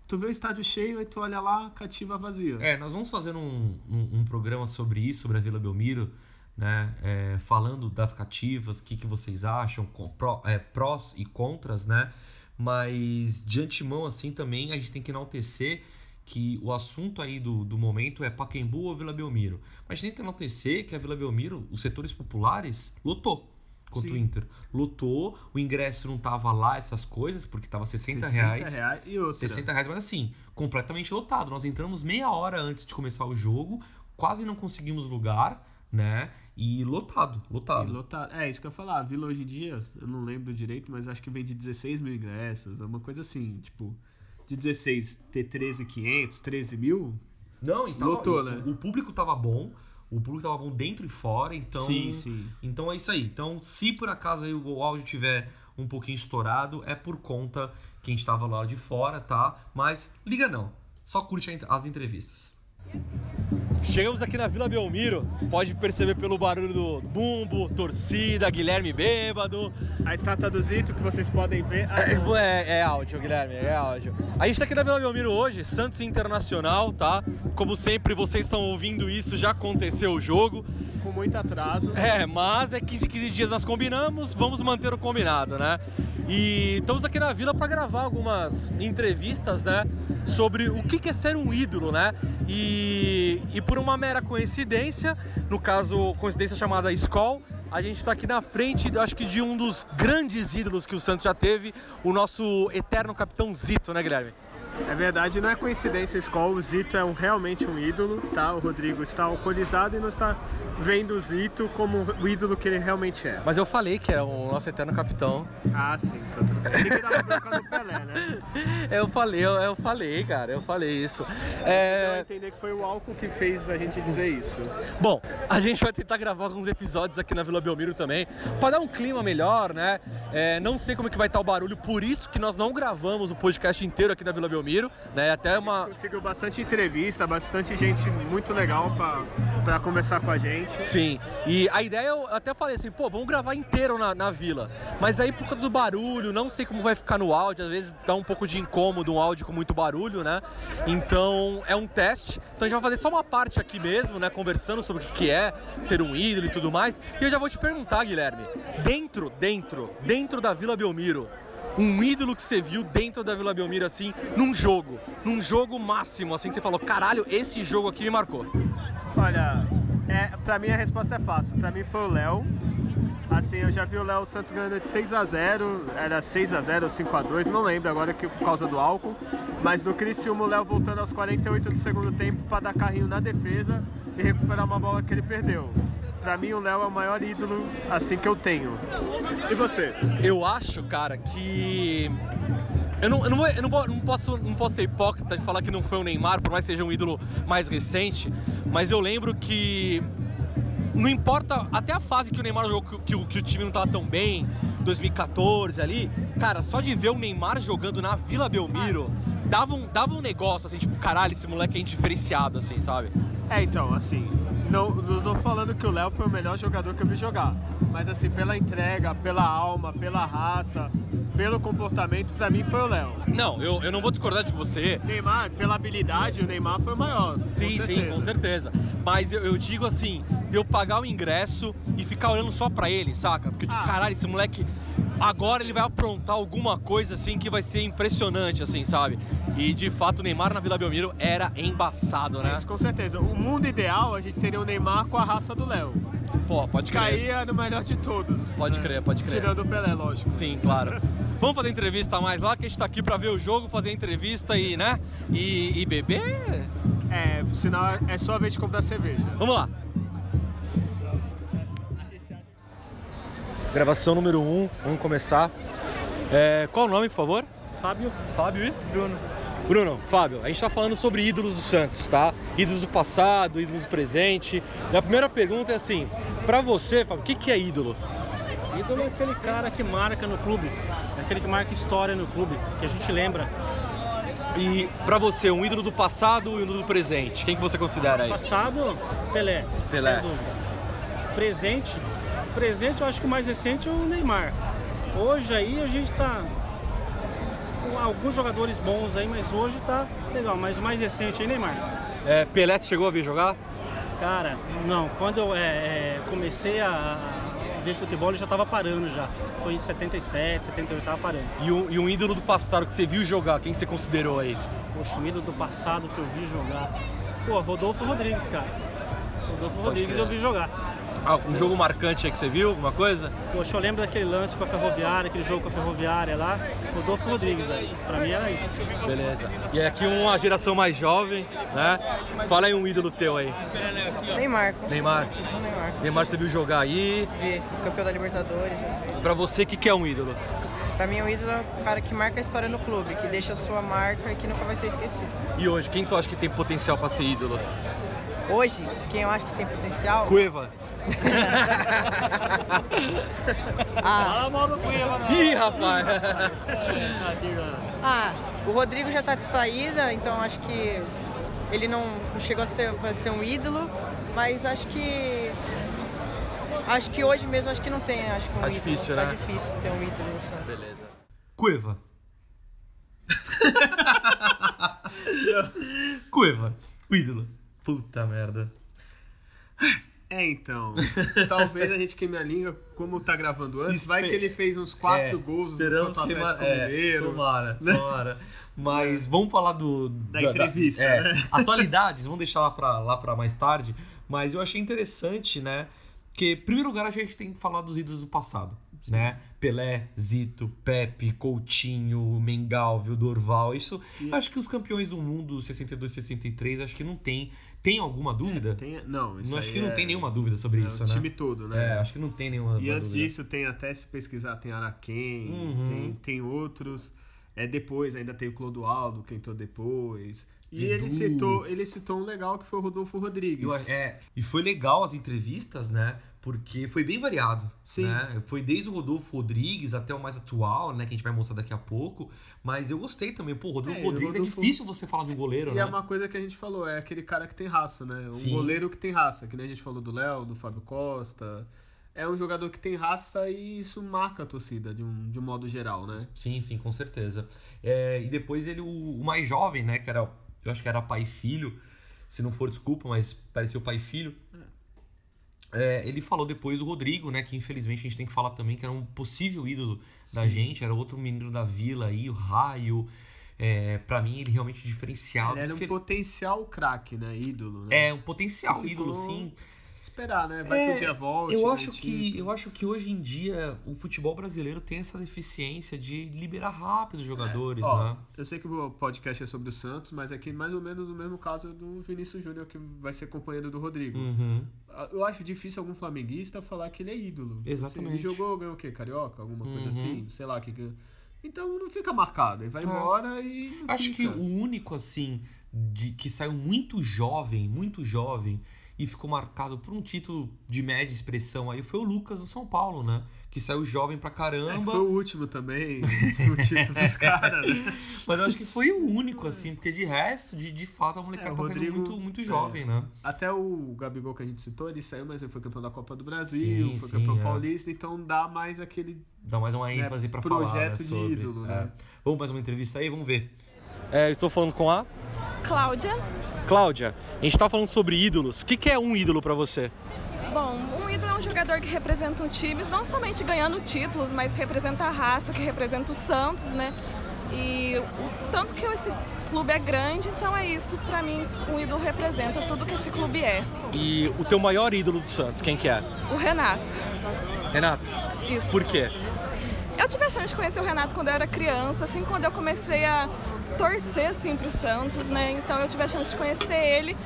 tu vê o estádio cheio e tu olha lá, cativa vazia. É, nós vamos fazer um, um, um programa sobre isso, sobre a Vila Belmiro, né? É, falando das cativas, o que, que vocês acham, com, pró, é, prós e contras, né? Mas de antemão, assim, também a gente tem que enaltecer que o assunto aí do, do momento é Pacaembu ou Vila Belmiro. Mas a gente tem que enaltecer que a Vila Belmiro, os setores populares, lotou contra Sim. o Inter. Lotou, o ingresso não tava lá, essas coisas, porque tava 60, 60 reais. reais. E outra, 60 reais, mas assim, completamente lotado. Nós entramos meia hora antes de começar o jogo, quase não conseguimos lugar, né? E lotado, e lotado. lotado. É, isso que eu ia falar. A Vila hoje em dia, eu não lembro direito, mas acho que vem de 16 mil ingressos, é uma coisa assim, tipo, de 16 ter 13,500, 13 mil. Não, e tava, Lotou, e né? o público tava bom, o público tava bom dentro e fora, então. Sim, sim. Então é isso aí. Então, se por acaso aí o áudio tiver um pouquinho estourado, é por conta que a gente tava lá de fora, tá? Mas liga não. Só curte as entrevistas. Chegamos aqui na Vila Belmiro, pode perceber pelo barulho do bumbo, torcida, Guilherme bêbado. A estátua do Zito que vocês podem ver. Ah. É, é áudio, Guilherme, é áudio. A gente tá aqui na Vila Belmiro hoje, Santos Internacional, tá? Como sempre, vocês estão ouvindo isso, já aconteceu o jogo. Com muito atraso. É, mas é 15, 15 dias nós combinamos, vamos manter o combinado, né? E estamos aqui na vila para gravar algumas entrevistas, né? Sobre o que é ser um ídolo, né? E, e por uma mera coincidência, no caso, coincidência chamada Skol, a gente está aqui na frente, acho que de um dos grandes ídolos que o Santos já teve, o nosso eterno capitão Zito, né, Guilherme? É verdade, não é coincidência, Skol. O Zito é um, realmente um ídolo, tá? O Rodrigo está alcoolizado e não está vendo o Zito como o ídolo que ele realmente é. Mas eu falei que era o nosso eterno capitão. Ah, sim, então tudo bem. Que bronca no Pelé, né? Eu falei, eu, eu falei, cara, eu falei isso. É, entender que foi o álcool que fez a gente dizer isso. Bom, a gente vai tentar gravar alguns episódios aqui na Vila Belmiro também, para dar um clima melhor, né? É, não sei como é que vai estar o barulho, por isso que nós não gravamos o podcast inteiro aqui na Vila Belmiro, né? Até uma. Conseguiu bastante entrevista, bastante gente muito legal pra, pra conversar com a gente. Sim, e a ideia eu até falei assim, pô, vamos gravar inteiro na, na vila. Mas aí por causa do barulho, não sei como vai ficar no áudio, às vezes dá um pouco de incômodo um áudio com muito barulho, né? Então é um teste. Então a gente vai fazer só uma parte aqui mesmo, né? Conversando sobre o que que é ser um ídolo e tudo mais. E eu já vou te perguntar, Guilherme, dentro, dentro, dentro da Vila Belmiro, um ídolo que você viu dentro da Vila Belmiro, assim, num jogo, num jogo máximo, assim, que você falou, caralho, esse jogo aqui me marcou. Olha, é, pra mim a resposta é fácil. Pra mim foi o Léo. Assim, eu já vi o Léo Santos ganhando de 6 a 0 era 6 a 0 ou 5 a 2 não lembro agora que, por causa do álcool. Mas do Criciúma, o Léo voltando aos 48 do segundo tempo para dar carrinho na defesa e recuperar uma bola que ele perdeu. Pra mim, o Léo é o maior ídolo assim que eu tenho. E você? Eu acho, cara, que. Eu não, eu não, eu não, não posso, não posso ser hipócrita de falar que não foi o Neymar, por mais que seja um ídolo mais recente, mas eu lembro que. Não importa, até a fase que o Neymar jogou, que, que o- que o time não tava tão bem, 2014 ali, cara, só de ver o Neymar jogando na Vila Belmiro, dava um, dava um negócio, assim, tipo, caralho, esse moleque é indiferenciado, assim, sabe? É, então, assim, não, não tô falando que o Léo foi o melhor jogador que eu vi jogar. Mas assim, pela entrega, pela alma, pela raça, pelo comportamento, pra mim foi o Léo. Não, eu, eu não vou discordar de você, Neymar, pela habilidade, o Neymar foi o maior. Sim, sim, com certeza. Mas eu, eu digo assim, de eu pagar o ingresso e ficar olhando só pra ele, saca? Porque, tipo, Ah. caralho, esse moleque. Agora ele vai aprontar alguma coisa assim que vai ser impressionante, assim, sabe? E de fato o Neymar na Vila Belmiro era embaçado, né? Isso, com certeza. O mundo ideal, a gente teria o Neymar com a raça do Léo. Pô, pode crer. Caía no melhor de todos. Pode crer, pode crer. Tirando o Pelé, lógico. Sim, claro. Vamos fazer entrevista mais lá, que a gente tá aqui pra ver o jogo, fazer entrevista e, né? E, e beber? É, sinal é só a vez de comprar cerveja. Vamos lá. Gravação número 1, um, vamos começar. É, qual o nome, por favor? Fábio, Fábio e? Bruno. Bruno, Fábio, a gente tá falando sobre ídolos do Santos, tá? Ídolos do passado, ídolos do presente. E a primeira pergunta é assim, pra você, Fábio, o que, que é ídolo? Ídolo é aquele cara que marca no clube, é aquele que marca história no clube, que a gente lembra. E pra você, um ídolo do passado e um ídolo do presente, quem que você considera aí? Passado, Pelé. Pelé. Presente, presente eu acho que o mais recente é o Neymar. Hoje aí a gente tá com alguns jogadores bons aí, mas hoje tá legal. Mas o mais recente é Neymar. É, Pelé, você chegou a ver jogar? Cara, não, quando eu é, é, comecei a, ver futebol ele já tava parando já. Foi em 77, 78, tava parando. E um, e um ídolo do passado que você viu jogar, quem você considerou aí? Poxa, o ídolo do passado que eu vi jogar. Pô, Rodolfo Rodrigues, cara. Rodolfo Rodrigues eu vi jogar. Ah, um jogo marcante aí que você viu, alguma coisa? Poxa, eu lembro daquele lance com a Ferroviária, aquele jogo com a Ferroviária lá. Rodolfo Rodrigues, velho. Pra mim era isso. Beleza. E aqui uma geração mais jovem, né? Fala aí um ídolo teu aí. Neymar. Neymar. Neymar. Neymar você viu jogar aí. Vi, campeão da Libertadores. Pra você, o que, que é um ídolo? Pra mim, o ídolo é o cara que marca a história no clube, que deixa a sua marca e que nunca vai ser esquecido. E hoje, quem tu acha que tem potencial pra ser ídolo? Hoje, quem eu acho que tem potencial. Cueva. Ah, Ih, rapaz! ah, o Rodrigo já tá de saída, então acho que ele não chegou a ser, a ser um ídolo, mas acho que. Acho que hoje mesmo acho que não tem, acho que um Tá ídolo. difícil, tá né? difícil ter um ídolo no Santos. Beleza. Cueva. Cueva. O ídolo. Puta merda. É, então. talvez a gente queime a língua, como tá gravando antes. Vai Espe- que ele fez uns quatro É, gols esperamos contra o que Atlético é, Mineiro. Tomara, né? tomara. Mas vamos falar do. Da entrevista, é, né? Atualidades, vamos deixar lá pra, lá pra mais tarde. Mas eu achei interessante, né? Que, em primeiro lugar, a gente tem que falar dos ídolos do passado. Né? Pelé, Zito, Pepe, Coutinho, Mengalvio, Dorval. Isso. Eu acho que os campeões do mundo 62 63, acho que não tem. Tem alguma dúvida? Tem- não, isso não, acho que não é- tem nenhuma dúvida sobre é isso, o né? time todo, né? É, acho que não tem nenhuma E antes dúvida. disso, tem até se pesquisar, tem Araquém, Uhum. tem, tem outros. É, depois ainda tem o Clodoaldo, que entrou depois. E Edu. ele citou, ele citou um legal que foi o Rodolfo Rodrigues. Eu é, e foi legal as entrevistas, né? Porque foi bem variado. Sim. Né? Foi desde o Rodolfo Rodrigues até o mais atual, né? Que a gente vai mostrar daqui a pouco. Mas eu gostei também. Pô, Rodolfo É, e o Rodrigues Rodolfo- é difícil você falar de um goleiro, E né? é uma coisa que a gente falou, é aquele cara que tem raça, né? Um Sim. goleiro que tem raça, que nem a gente falou do Léo, do Fábio Costa. É um jogador que tem raça e isso marca a torcida de um, de um modo geral, né? Sim, sim, com certeza. É, e depois ele, o, o mais jovem, né? Que era, eu acho que era pai e filho. Se não for, desculpa, mas pareceu pai e filho. É, ele falou depois do Rodrigo, né? Que infelizmente a gente tem que falar também que era um possível ídolo da gente. Era outro menino da vila aí, o Raio. É, para mim, ele realmente diferenciado. Ele era um Infel- potencial craque, né? Ídolo, né? É, um potencial Que ídolo, ficou- sim. Esperar, né? Vai É, que o dia volte. eu né, acho que título. eu acho que hoje em dia o futebol brasileiro tem essa deficiência de liberar rápido os jogadores, Ó, né? Eu sei que o podcast é sobre o Santos, mas aqui mais ou menos o mesmo caso do Vinícius Júnior, que vai ser companheiro do Rodrigo. Uhum. Eu acho difícil algum flamenguista falar que ele é ídolo. Exatamente. Assim, ele jogou, ganhou o quê? Carioca? Alguma coisa Uhum. assim? Sei lá. que que- Então não fica marcado. Ele vai embora e. Acho que fica. o único assim de que saiu muito jovem, muito jovem e ficou marcado por um título de média expressão aí foi o Lucas do São Paulo, né? Que saiu jovem pra É, que caramba. foi o último também, o título dos caras, né? Mas eu acho que foi o único, assim, porque de resto, de, de fato, a molecada É, tá Rodrigo- sendo muito, muito é. jovem, né? Até o Gabigol que a gente citou, ele saiu, mas ele foi campeão da Copa do Brasil, Sim, foi sim, campeão é. paulista, então dá mais aquele. Dá mais uma ênfase pra falar. projeto né, de sobre. ídolo, É. né? Vamos mais uma entrevista aí, vamos ver. É, estou falando com a Cláudia. Cláudia. A gente tá falando sobre ídolos. O que, que é um ídolo pra você? Bom, ídolo é um jogador que representa um time, não somente ganhando títulos, mas representa a raça, que representa o Santos, né? E o tanto que esse clube é grande, então é isso, pra mim, um ídolo representa tudo que esse clube é. E o teu maior ídolo do Santos, quem que é? O Renato. Renato. Isso. Por quê? Eu tive a chance de conhecer o Renato quando eu era criança, assim, quando eu comecei a torcer, assim, pro Santos, né? Então eu tive a chance de conhecer ele.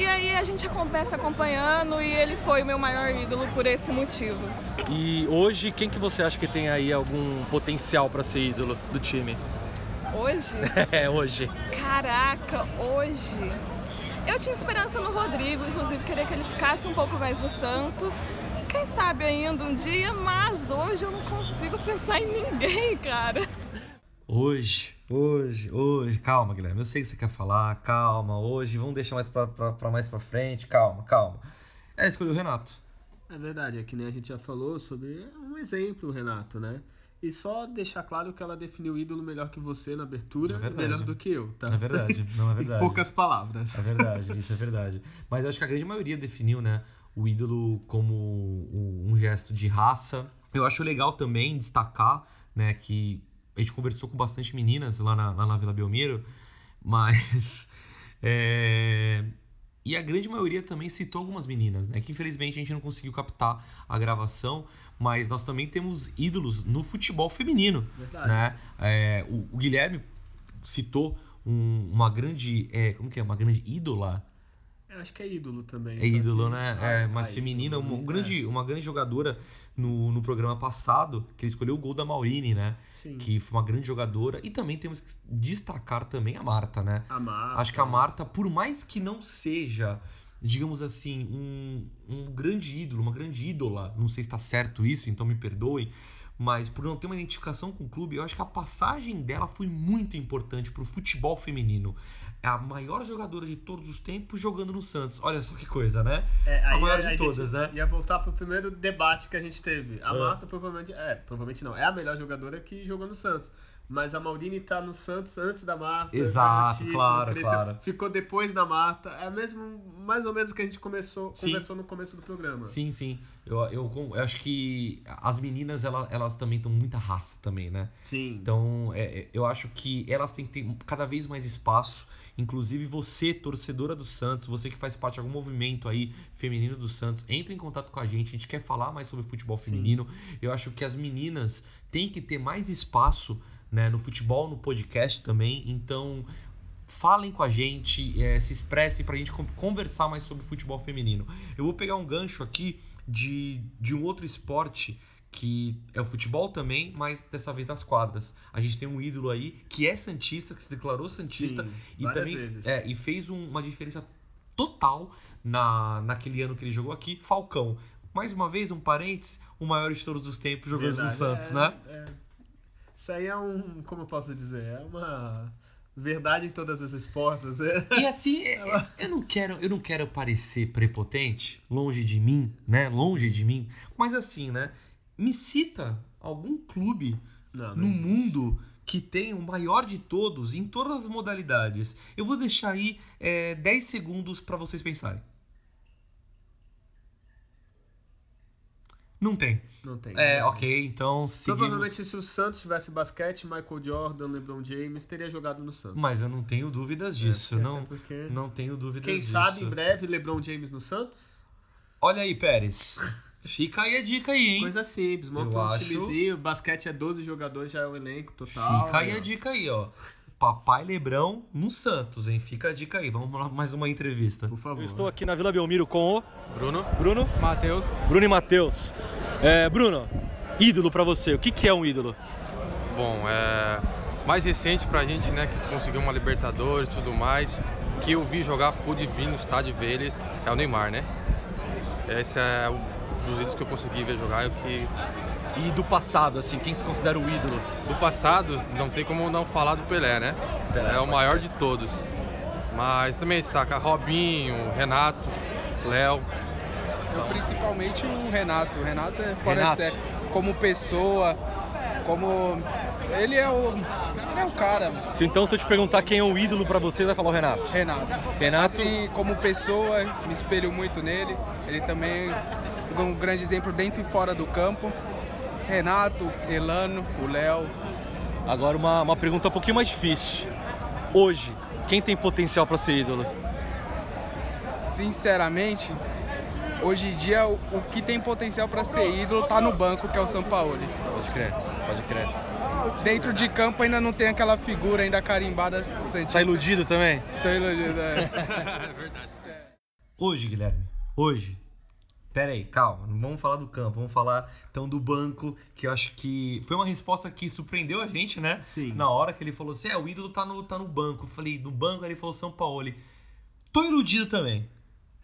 E aí a gente começa acompanhando e ele foi o meu maior ídolo por esse motivo. E hoje, quem que você acha que tem aí algum potencial pra ser ídolo do time? Hoje? É, hoje. Caraca, hoje. Eu tinha esperança no Rodrigo, inclusive queria que ele ficasse um pouco mais no Santos. Quem sabe ainda um dia, mas hoje eu não consigo pensar em ninguém, cara. Hoje, hoje, hoje. Calma, Guilherme. Eu sei que você quer falar. Calma, hoje. Vamos deixar mais pra, pra, pra mais pra frente. Calma, calma. É, escolheu o Renato. É verdade, é que nem a gente já falou sobre um exemplo, o Renato, né? E só deixar claro que ela definiu o ídolo melhor que você na abertura, É melhor do que eu, tá? É verdade, não é verdade. em poucas palavras. É verdade, isso é verdade. Mas eu acho que a grande maioria definiu, né, o ídolo como um um gesto de raça. Eu acho legal também destacar, né, que a gente conversou com bastante meninas lá na, lá na Vila Belmiro, mas. é, E a grande maioria também citou algumas meninas, né? Que infelizmente a gente não conseguiu captar a gravação, mas nós também temos ídolos no futebol feminino, Verdade. né? É, o, o Guilherme citou um- uma grande, é, como que é, uma grande ídola Eu acho que é ídolo também. é ídolo, que- né? Ah, É, mais ah, feminina. ídolo, Uma, um né? grande, uma grande jogadora no, no programa passado, que ele escolheu o gol da Maurine, né? Sim. Que foi uma grande jogadora. E também temos que destacar também a Marta, né? A Marta. Acho que a Marta, por mais que não seja, digamos assim, um, um grande ídolo, uma grande ídola, não sei se está certo isso, então me perdoem, mas por não ter uma identificação com o clube, eu acho que a passagem dela foi muito importante para o futebol feminino. É a maior jogadora de todos os tempos jogando no Santos. Olha só que coisa, né? É, a maior de gente todas, né? Ia voltar pro primeiro debate que a gente teve. A Ah. Marta provavelmente. É, provavelmente não. É a melhor jogadora que jogou no Santos. Mas a Maurini tá no Santos antes da Marta. Exato, ganhou claro, cresceu, claro. Ficou depois da Marta. É mesmo, mais ou menos o que a gente começou, Sim. conversou no começo do programa. Sim, sim. Eu, eu, eu acho que as meninas, ela- elas também estão muita raça também, né? Sim. Então, é, é, eu acho que elas têm que ter cada vez mais espaço. Inclusive, você, torcedora do Santos, você que faz parte de algum movimento aí feminino do Santos, entre em contato com a gente. A gente quer falar mais sobre futebol feminino. Eu acho que as meninas têm que ter mais espaço né, no futebol, no podcast também. Então, falem com a gente, é, se expressem pra gente con- conversar mais sobre futebol feminino. Eu vou pegar um gancho aqui de, de um outro esporte que é o futebol também, mas dessa vez nas quadras. A gente tem um ídolo aí que é santista, que se declarou santista Sim, e também vezes. é, e fez um- uma diferença total na, naquele ano que ele jogou aqui, Falcão. Mais uma vez, um parênteses, o maior de todos os tempos jogando no. Santos, É, né? é. Isso aí é um. Como eu posso dizer? É uma verdade em todas as esportes. É. E assim, é- é- eu não quero, eu não quero parecer prepotente, longe de mim, né? Longe de mim. Mas assim, né? Me cita algum clube Não, não no existe. mundo que tem o maior de todos em todas as modalidades. Eu vou deixar aí é, 10 segundos para vocês pensarem. Não tem. Não tem. É, ok, então seguimos. Provavelmente se o Santos tivesse basquete, Michael Jordan, LeBron James teria jogado no Santos. Mas eu não tenho dúvidas disso. até não, porque- não tenho dúvidas Quem disso. sabe em breve LeBron James no Santos? Olha aí, Pérez. Fica aí a dica aí, hein? Coisa simples, monta Eu um acho- timezinho, basquete é 12 jogadores, já é o elenco total. Fica aí ó. a dica aí, ó. Papai Lebrão no Santos, hein? Fica a dica aí. Vamos lá, mais uma entrevista. Por favor. Eu estou aqui na Vila Belmiro com o Bruno, Bruno, Matheus. Bruno e Matheus. É, Bruno, ídolo pra você. O que, que é um ídolo? Bom, é mais recente pra gente, né, que conseguiu uma Libertadores e tudo mais, que eu vi jogar, pude vir no estádio ver ele, é o Neymar, né? Esse é um dos ídolos que eu consegui ver jogar e o que E do passado, assim, quem se considera o ídolo? do passado não tem como não falar do Pelé, né? é o maior de todos. Mas também destaca Robinho, Renato, Léo. Eu, principalmente o Renato. O Renato é fora Renato. de série. Como pessoa, como. Ele é o. Ele é o cara, Se então se eu te perguntar quem é o ídolo pra você, você vai falar o Renato. Renato. Renato, Assim, como pessoa, me espelho muito nele. Ele também é um grande exemplo dentro e fora do campo. Renato, Elano, o Léo. agora uma, uma pergunta um pouquinho mais difícil. Hoje, quem tem potencial pra ser ídolo? Sinceramente, hoje em dia o, o que tem potencial para ser ídolo tá no banco, que é o Sampaoli. Pode crer, pode crer. Dentro de campo ainda não tem aquela figura ainda carimbada Santista. Tá iludido também? Tô iludido, é. Hoje, Guilherme, hoje, Pera aí, calma, não vamos falar do campo, vamos falar então do banco, que eu acho que foi uma resposta que surpreendeu a gente, né? Sim. Na hora que ele falou assim: é, o ídolo tá no, tá no banco. Eu falei, no banco, aí ele falou São Paulo. Tô iludido também.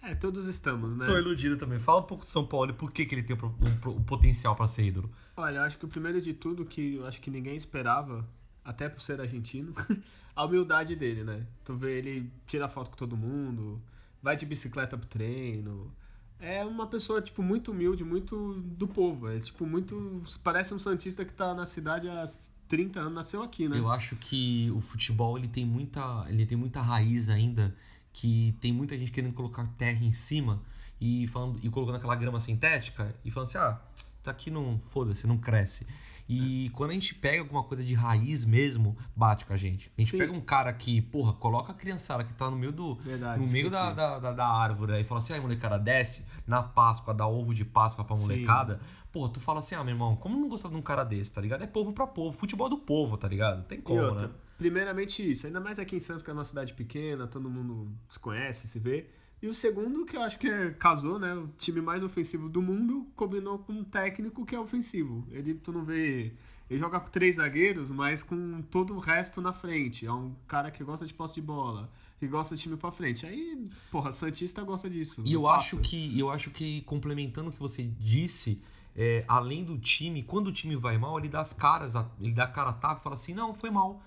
É, todos estamos, né? Tô iludido também. Fala um pouco do São Paulo e por que, que ele tem o, potencial pra ser ídolo. Olha, eu acho que o primeiro de tudo que eu acho que ninguém esperava, até por ser argentino, a humildade dele, né? Tu vê ele tira foto com todo mundo, vai de bicicleta pro treino. É uma pessoa, tipo, muito humilde, muito do povo. É, tipo, muito... Parece um santista que tá na cidade há 30 anos, nasceu aqui, né? Eu acho que o futebol ele tem muita, ele tem muita raiz ainda, que tem muita gente querendo colocar terra em cima e falando e colocando aquela grama sintética e falando assim: "Ah, tá aqui não, foda-se, não cresce". E quando a gente pega alguma coisa de raiz mesmo, bate com a gente. A gente Sim. pega um cara que, porra, coloca a criançada que tá no meio do Verdade, no meio da, da, da, da árvore aí fala assim: "Aí, molecada, desce na Páscoa, dá ovo de Páscoa pra molecada". Pô, tu fala assim: "Ah, meu irmão, como não gostar de um cara desse, tá ligado? É povo pra povo, futebol do povo, tá ligado? Tem E como, outra, né? primeiramente isso, ainda mais aqui em Santos, que é uma cidade pequena, todo mundo se conhece, se vê. E o segundo, que eu acho que é, casou, né? O time mais ofensivo do mundo combinou com um técnico que é ofensivo. Ele, tu não vê. Ele joga com três zagueiros, mas com todo o resto na frente. É um cara que gosta de posse de bola, que gosta de time pra frente. Aí, porra, Santista gosta disso. E eu fato. acho que eu acho que complementando o que você disse, é, além do time, quando o time vai mal, ele dá as caras, ele dá a cara a tapa e fala assim: "Não, foi mal.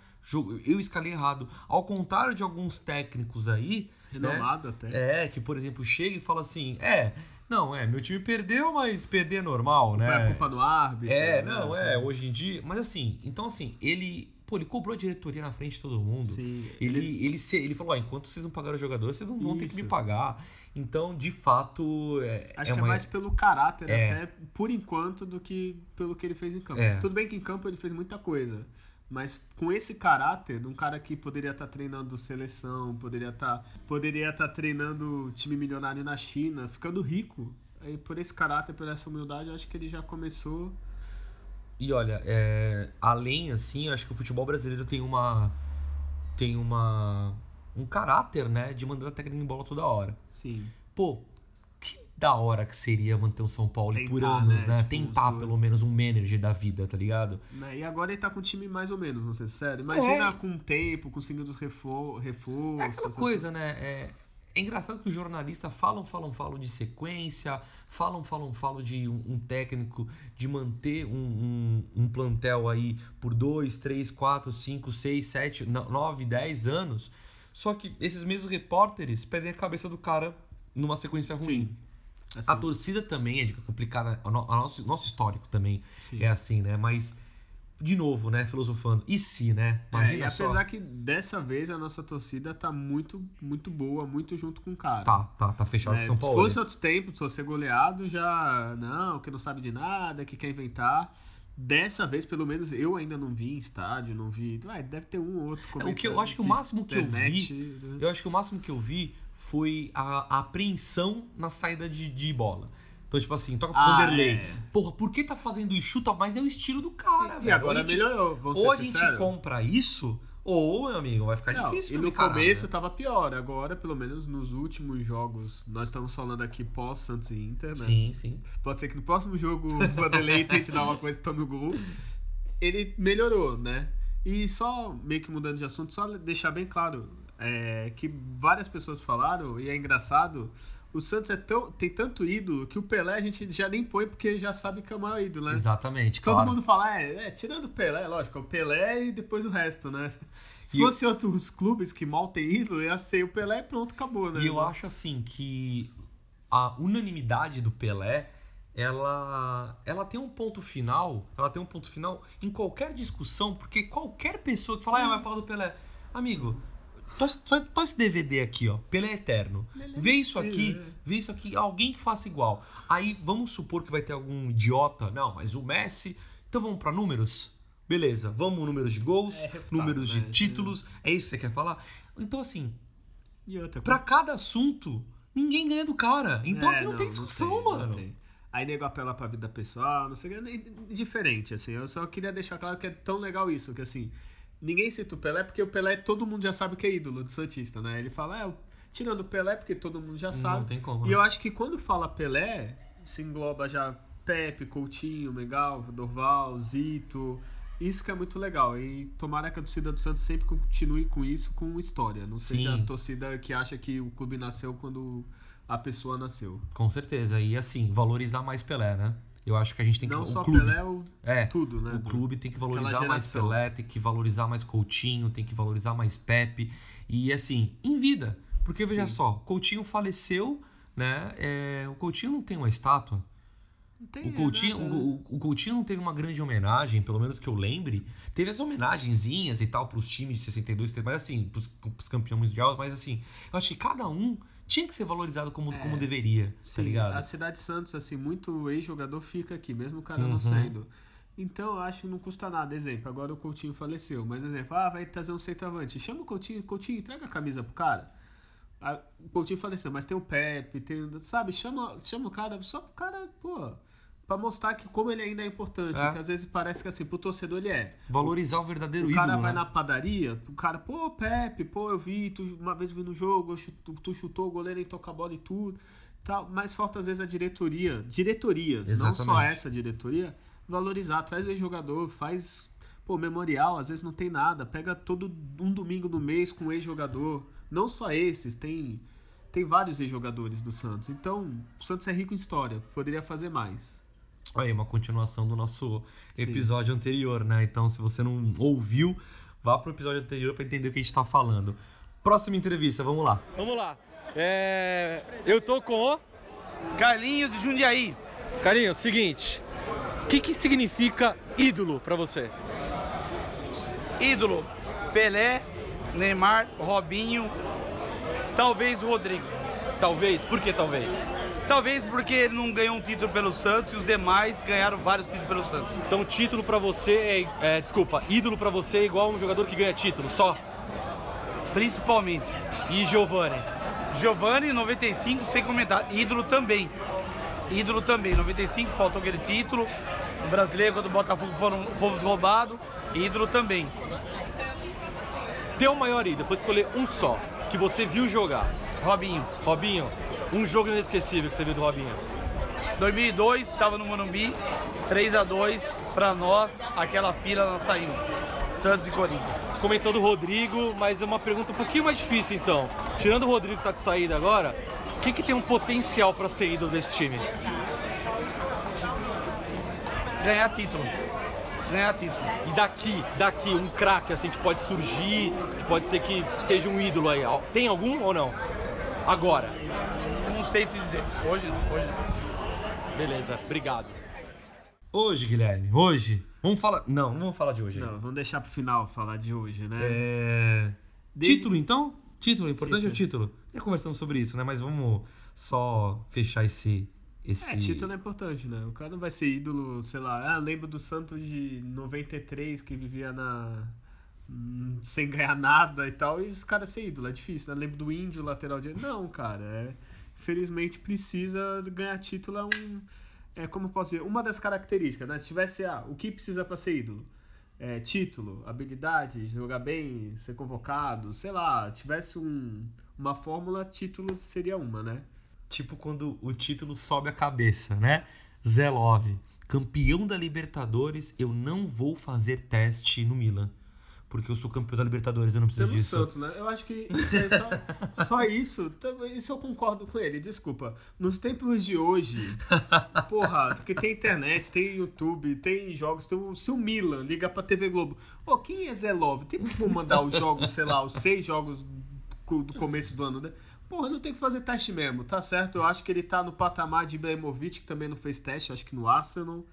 Eu escalei errado. Ao contrário de alguns técnicos aí, né, Renomado até. É, que por exemplo, chega e fala assim: "É, não, é, meu time perdeu, mas perder é normal, a né?" culpa no árbitro. É, né? não, é, hoje em dia. Mas assim, então assim, ele. Pô, ele cobrou a diretoria na frente de todo mundo. Sim, ele, ele, se, ele falou: ó, enquanto vocês não pagaram o jogador, vocês não vão ter que me Isso. pagar. Então, de fato. É, Acho é que uma- é mais pelo caráter, É. até por enquanto, do que pelo que ele fez em campo. É. Tudo bem que em campo ele fez muita coisa. Mas com esse caráter, de um cara que poderia estar treinando seleção, poderia estar poderia estar treinando time milionário na China, ficando rico. Aí por esse caráter, por essa humildade, eu acho que ele já começou. E olha, é, além assim, eu acho que o futebol brasileiro tem uma. Tem uma. Um caráter, né? De mandar a técnica em bola toda hora. Sim. Pô, da hora que seria manter o São Paulo por Tentar, anos, né? né? Tipo, Tentar pelo menos um manager da vida, tá ligado? Né? E agora ele tá com um time mais ou menos, vamos ser sério. Imagina É. com o tempo, conseguindo refor reforços. É aquela coisa, né? É, é engraçado que os jornalistas falam, falam, falam de sequência, falam, falam, falam de um, um técnico, de manter um, um, um plantel aí por 2, 3, 4, 5, 6, 7, 9, 10 anos. Só que esses mesmos repórteres pedem a cabeça do cara numa sequência ruim. Assim, A torcida também é complicada, o nosso, nosso histórico também Sim. é assim, né? Mas, de novo, né? Filosofando. E se, né? É, Imagina e só. apesar que dessa vez a nossa torcida tá muito, muito boa, muito junto com o cara. Tá, tá, tá fechado É, São se Paulo. fosse outros tempos, se fosse goleado, já. Não, que não sabe de nada, que quer inventar. Dessa vez, pelo menos, eu ainda não vi em estádio, não vi. Ué, deve ter um ou outro É, o que eu acho que o máximo que eu vi, né? eu acho que o máximo que eu vi foi a, a apreensão na saída de, de bola. Então, tipo assim, toca pro Ah, Vanderlei. é. Porra, por que tá fazendo isso? Chuta, mas é o estilo do cara, Sim, velho. e agora gente- melhorou, vamos Ou a gente sinceros. compra isso, ou, meu amigo, vai ficar Não, difícil e no caralho, começo né? tava pior, agora, pelo menos nos últimos jogos, nós estamos falando aqui pós Santos e Inter, né? Sim, sim. Pode ser que no próximo jogo o Vanderlei tente dar uma coisa e tome o gol. Ele melhorou, né? E só, meio que mudando de assunto, só deixar bem claro é, que várias pessoas falaram, e é engraçado, o Santos é tão, tem tanto ídolo que o Pelé a gente já nem põe porque já sabe que é o maior ídolo, né? Exatamente, Todo claro. mundo fala, é, é, tirando o Pelé, lógico, é o Pelé e depois o resto, né? Se E- fosse outros clubes que mal tem ídolo, ia ser o Pelé e pronto, acabou, né? E eu acho assim que a unanimidade do Pelé, ela, ela tem um ponto final, ela tem um ponto final em qualquer discussão, porque qualquer pessoa que fala, ah, vai falar do Pelé, amigo, tô esse DVD aqui, ó, Pelé Eterno. Vê isso aqui, vê isso aqui, alguém que faça igual. Aí vamos supor que vai ter algum idiota, não, mas o Messi, então vamos pra números? Beleza, vamos números de gols, É números de né? títulos, é isso que você quer falar? Então assim, Pra cada assunto, ninguém ganha do cara. Então É, assim não, tem discussão, tem, mano. não tem. Aí nego apela pra vida pessoal, não sei o que, nem- diferente, assim. Eu só queria deixar claro que é tão legal isso, que assim, ninguém cita o Pelé porque o Pelé todo mundo já sabe que é ídolo de Santista, né? Ele fala, é, tirando o Pelé porque todo mundo já sabe. tem como, E né? eu acho que quando fala Pelé, se engloba já Pepe, Coutinho, Megal, Dorval, Zito. Isso que é muito legal. E tomara que a torcida do Santos sempre continue com isso, com história. Não seja Sim. a torcida que acha que o clube nasceu quando a pessoa nasceu. Com certeza. E assim, valorizar mais Pelé, né? Eu acho que a gente tem Não que. só o clube, Pelé, o é, tudo, né? O clube tem que valorizar mais. Pelé, tem que valorizar mais Coutinho, tem que valorizar mais Pepe. E assim, em vida. Porque veja só, Coutinho faleceu, né? É, o Coutinho não tem uma estátua. Não tem, O Coutinho, o, o- Coutinho não teve uma grande homenagem, pelo menos que eu lembre. Teve as homenagenzinhas e tal pros times de 62, mas assim, pros, pros campeões mundiais, mas assim, eu acho que cada um tinha que ser valorizado como, como deveria, tá É. Sim, ligado? a cidade de Santos, assim, muito ex-jogador fica aqui, mesmo o cara Uhum. não saindo. Então, eu acho que não custa nada. Exemplo, agora o Coutinho faleceu, mas exemplo, ah, vai trazer um centroavante. Chama o Coutinho, Coutinho, entrega a camisa pro cara. Ah, O Coutinho faleceu, mas tem o Pepe, tem, sabe? Chama, chama o cara só pro cara, pô, pra mostrar que como ele ainda é importante. É. Porque às vezes parece que assim, pro torcedor ele é. Valorizar o verdadeiro O ídolo, cara vai né? na padaria, o cara, pô, Pepe, pô, eu vi, tu, uma vez vi no jogo, chuto- tu, chutou, o goleiro nem toca a bola e tudo. Tal, mas falta às vezes a diretoria, diretorias, não só Exatamente. essa diretoria, valorizar, traz o jogador, faz, pô, memorial, às vezes não tem nada, pega todo um domingo do mês com um ex-jogador, não só esses, tem tem vários ex-jogadores do Santos. Então, o Santos é rico em história, poderia fazer mais. Aí, uma continuação do nosso episódio anterior, né? Então, se você não ouviu, vá pro episódio anterior pra entender o que a gente tá falando. Próxima entrevista, vamos lá. Vamos lá. É, Eu tô com o. Carlinhos de Jundiaí. Carinho, seguinte. O que, que significa ídolo pra você? Ídolo. Pelé, Neymar, Robinho, talvez o Rodrigo. Talvez, por que talvez? Talvez porque ele não ganhou um título pelo Santos e os demais ganharam vários títulos pelo Santos. Então, título pra você é, é, Desculpa, ídolo pra você é igual um jogador que ganha título, só. Principalmente. E Giovanni? Giovanni, 95, sem comentar. Ídolo também. Ídolo também. 95, faltou aquele título. O brasileiro contra o Botafogo foram, fomos roubados. Ídolo também. Teu maior ídolo, depois escolher um só, que você viu jogar. Robinho. Robinho, um jogo inesquecível que você viu do Robinho. 2002, estava no Morumbi, 3 a 2 para nós, aquela fila nós saímos. Santos e Corinthians. Você comentou do Rodrigo, mas é uma pergunta um pouquinho mais difícil então. Tirando o Rodrigo que tá de saída agora, o que, que tem um potencial pra ser ídolo desse time? Ganhar título. Ganhar título. E daqui, daqui, um craque assim que pode surgir, que pode ser que seja um ídolo aí. Tem algum ou não? Agora. Não sei te dizer. Hoje não, hoje não. Beleza, obrigado. Hoje, Guilherme, hoje. Vamos falar. Não, não vamos falar de hoje. Não, vamos deixar pro final falar de hoje, né? É... Desde- Título, então? Título, importante é o título. Já conversamos sobre isso, né? Mas vamos só fechar esse. esse... É, título é importante, né? O cara não vai ser ídolo, sei lá, ah, lembro do Santos de 93 que vivia na hum, sem ganhar nada e tal, e os caras ser ídolo, é difícil, né? Lembro do Índio, lateral direito. Não, cara, é, felizmente precisa ganhar título é um é como eu posso dizer, uma das características, né? Se tivesse, ah, o que precisa para ser ídolo? É, título, habilidade, jogar bem, ser convocado, sei lá, tivesse um, uma fórmula, título seria uma, né? Tipo quando o título sobe a cabeça, né? Zé Love, campeão da Libertadores, eu não vou fazer teste no Milan. Porque eu sou campeão da Libertadores, eu não preciso Pelo disso. Santos, né? Eu acho que isso aí só, só isso, tam- isso eu concordo com ele, desculpa. Nos tempos de hoje, porra, que tem internet, tem YouTube, tem jogos, tem o, se o Milan liga pra TV Globo, ô, quem é Zé Love? Tem como mandar os jogos, sei lá, os seis jogos do começo do ano, né? Porra, não tem que fazer teste mesmo, tá certo? Eu acho que ele tá no patamar de Ibrahimovic, que também não fez teste, acho que no Arsenal,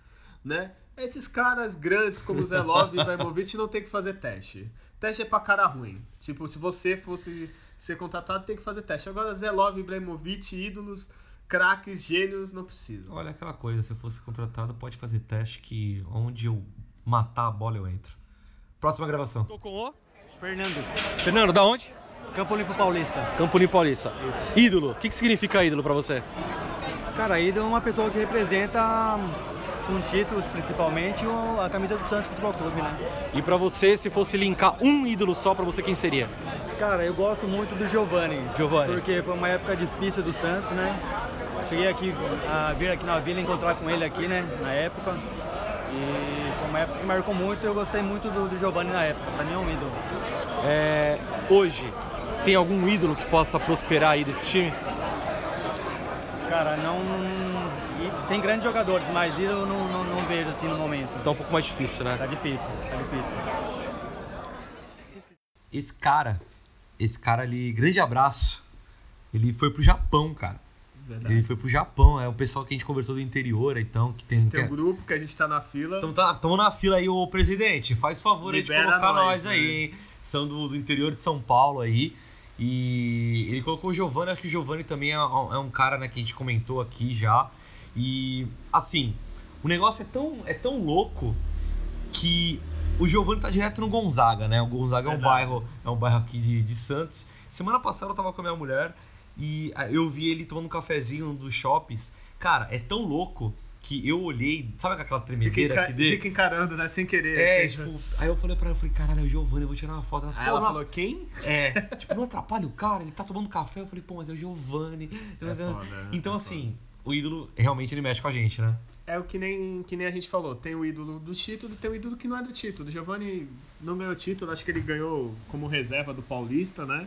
né? Esses caras grandes como Zé Love e Ibrahimovic não tem que fazer teste. Teste é pra cara ruim. Tipo, se você fosse ser contratado, tem que fazer teste. Agora, Zé Love, Ibrahimovic, ídolos, craques, gênios, não precisa. Olha aquela coisa, se eu fosse contratado, pode fazer teste que onde eu matar a bola eu entro. Próxima gravação. Tô com o Fernando, Fernando, da onde? Campo Limpo Paulista. Campo Limpo Paulista. Ídolo, o que, que significa ídolo pra você? Cara, ídolo é uma pessoa que representa com títulos, principalmente, a camisa do Santos Futebol Clube, né? E pra você, se fosse linkar um ídolo só, pra você quem seria? Cara, eu gosto muito do Giovani. Giovani. Porque foi uma época difícil do Santos, né? cheguei aqui a vir aqui na vila encontrar com ele aqui, né, na época. E foi uma época que marcou muito, eu gostei muito do, do Giovanni na época, pra mim é um ídolo. É, hoje, tem algum ídolo que possa prosperar aí desse time? Cara, não. Tem grandes jogadores, mas ídolo não, não, não vejo assim no momento. Tá um pouco mais difícil, né? Tá difícil, tá difícil. Esse cara, esse cara ali, grande abraço. Ele foi pro Japão, cara. Verdade. Ele foi pro Japão, é o pessoal que a gente conversou do interior, então, que tem. Tem um grupo que a gente tá na fila. Então tá, tamo na fila aí, ô presidente. Faz favor aí de colocar nós, nós, né? aí, hein? São do, do interior de São Paulo aí. E ele colocou o Giovanni, acho que o Giovanni também é, um- é um cara né, que a gente comentou aqui já. E assim, o negócio é tão, é tão louco que o Giovanni tá direto no Gonzaga, né? O Gonzaga é um Verdade. bairro, é um bairro aqui de, de Santos. Semana passada eu tava com a minha mulher e eu vi ele tomando um cafezinho num dos shoppings. Cara, é tão louco que eu olhei, sabe aquela tremedeira aqui dele? fica encarando, né? Sem querer. É, assim, tipo, aí eu falei pra ela, eu falei, caralho, é o Giovanni, eu vou tirar uma foto. Ela, Aí "Pô, ela não- falou, quem? É, tipo, não atrapalha o cara, ele tá tomando café. Eu falei, pô, mas é o Giovanni. foda, então, é assim, o ídolo realmente ele mexe com a gente, né? É o que nem, que nem a gente falou. Tem o ídolo dos títulos, tem o ídolo que não é do título. O Giovanni não ganhou título, acho que ele ganhou como reserva do Paulista, né?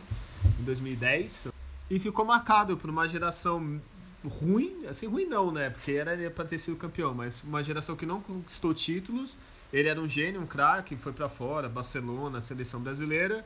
Em 2010. E ficou marcado por uma geração ruim, assim, ruim não, né? Porque era ele pra ter sido campeão, mas uma geração que não conquistou títulos. Ele era um gênio, um craque, foi pra fora, Barcelona, seleção brasileira.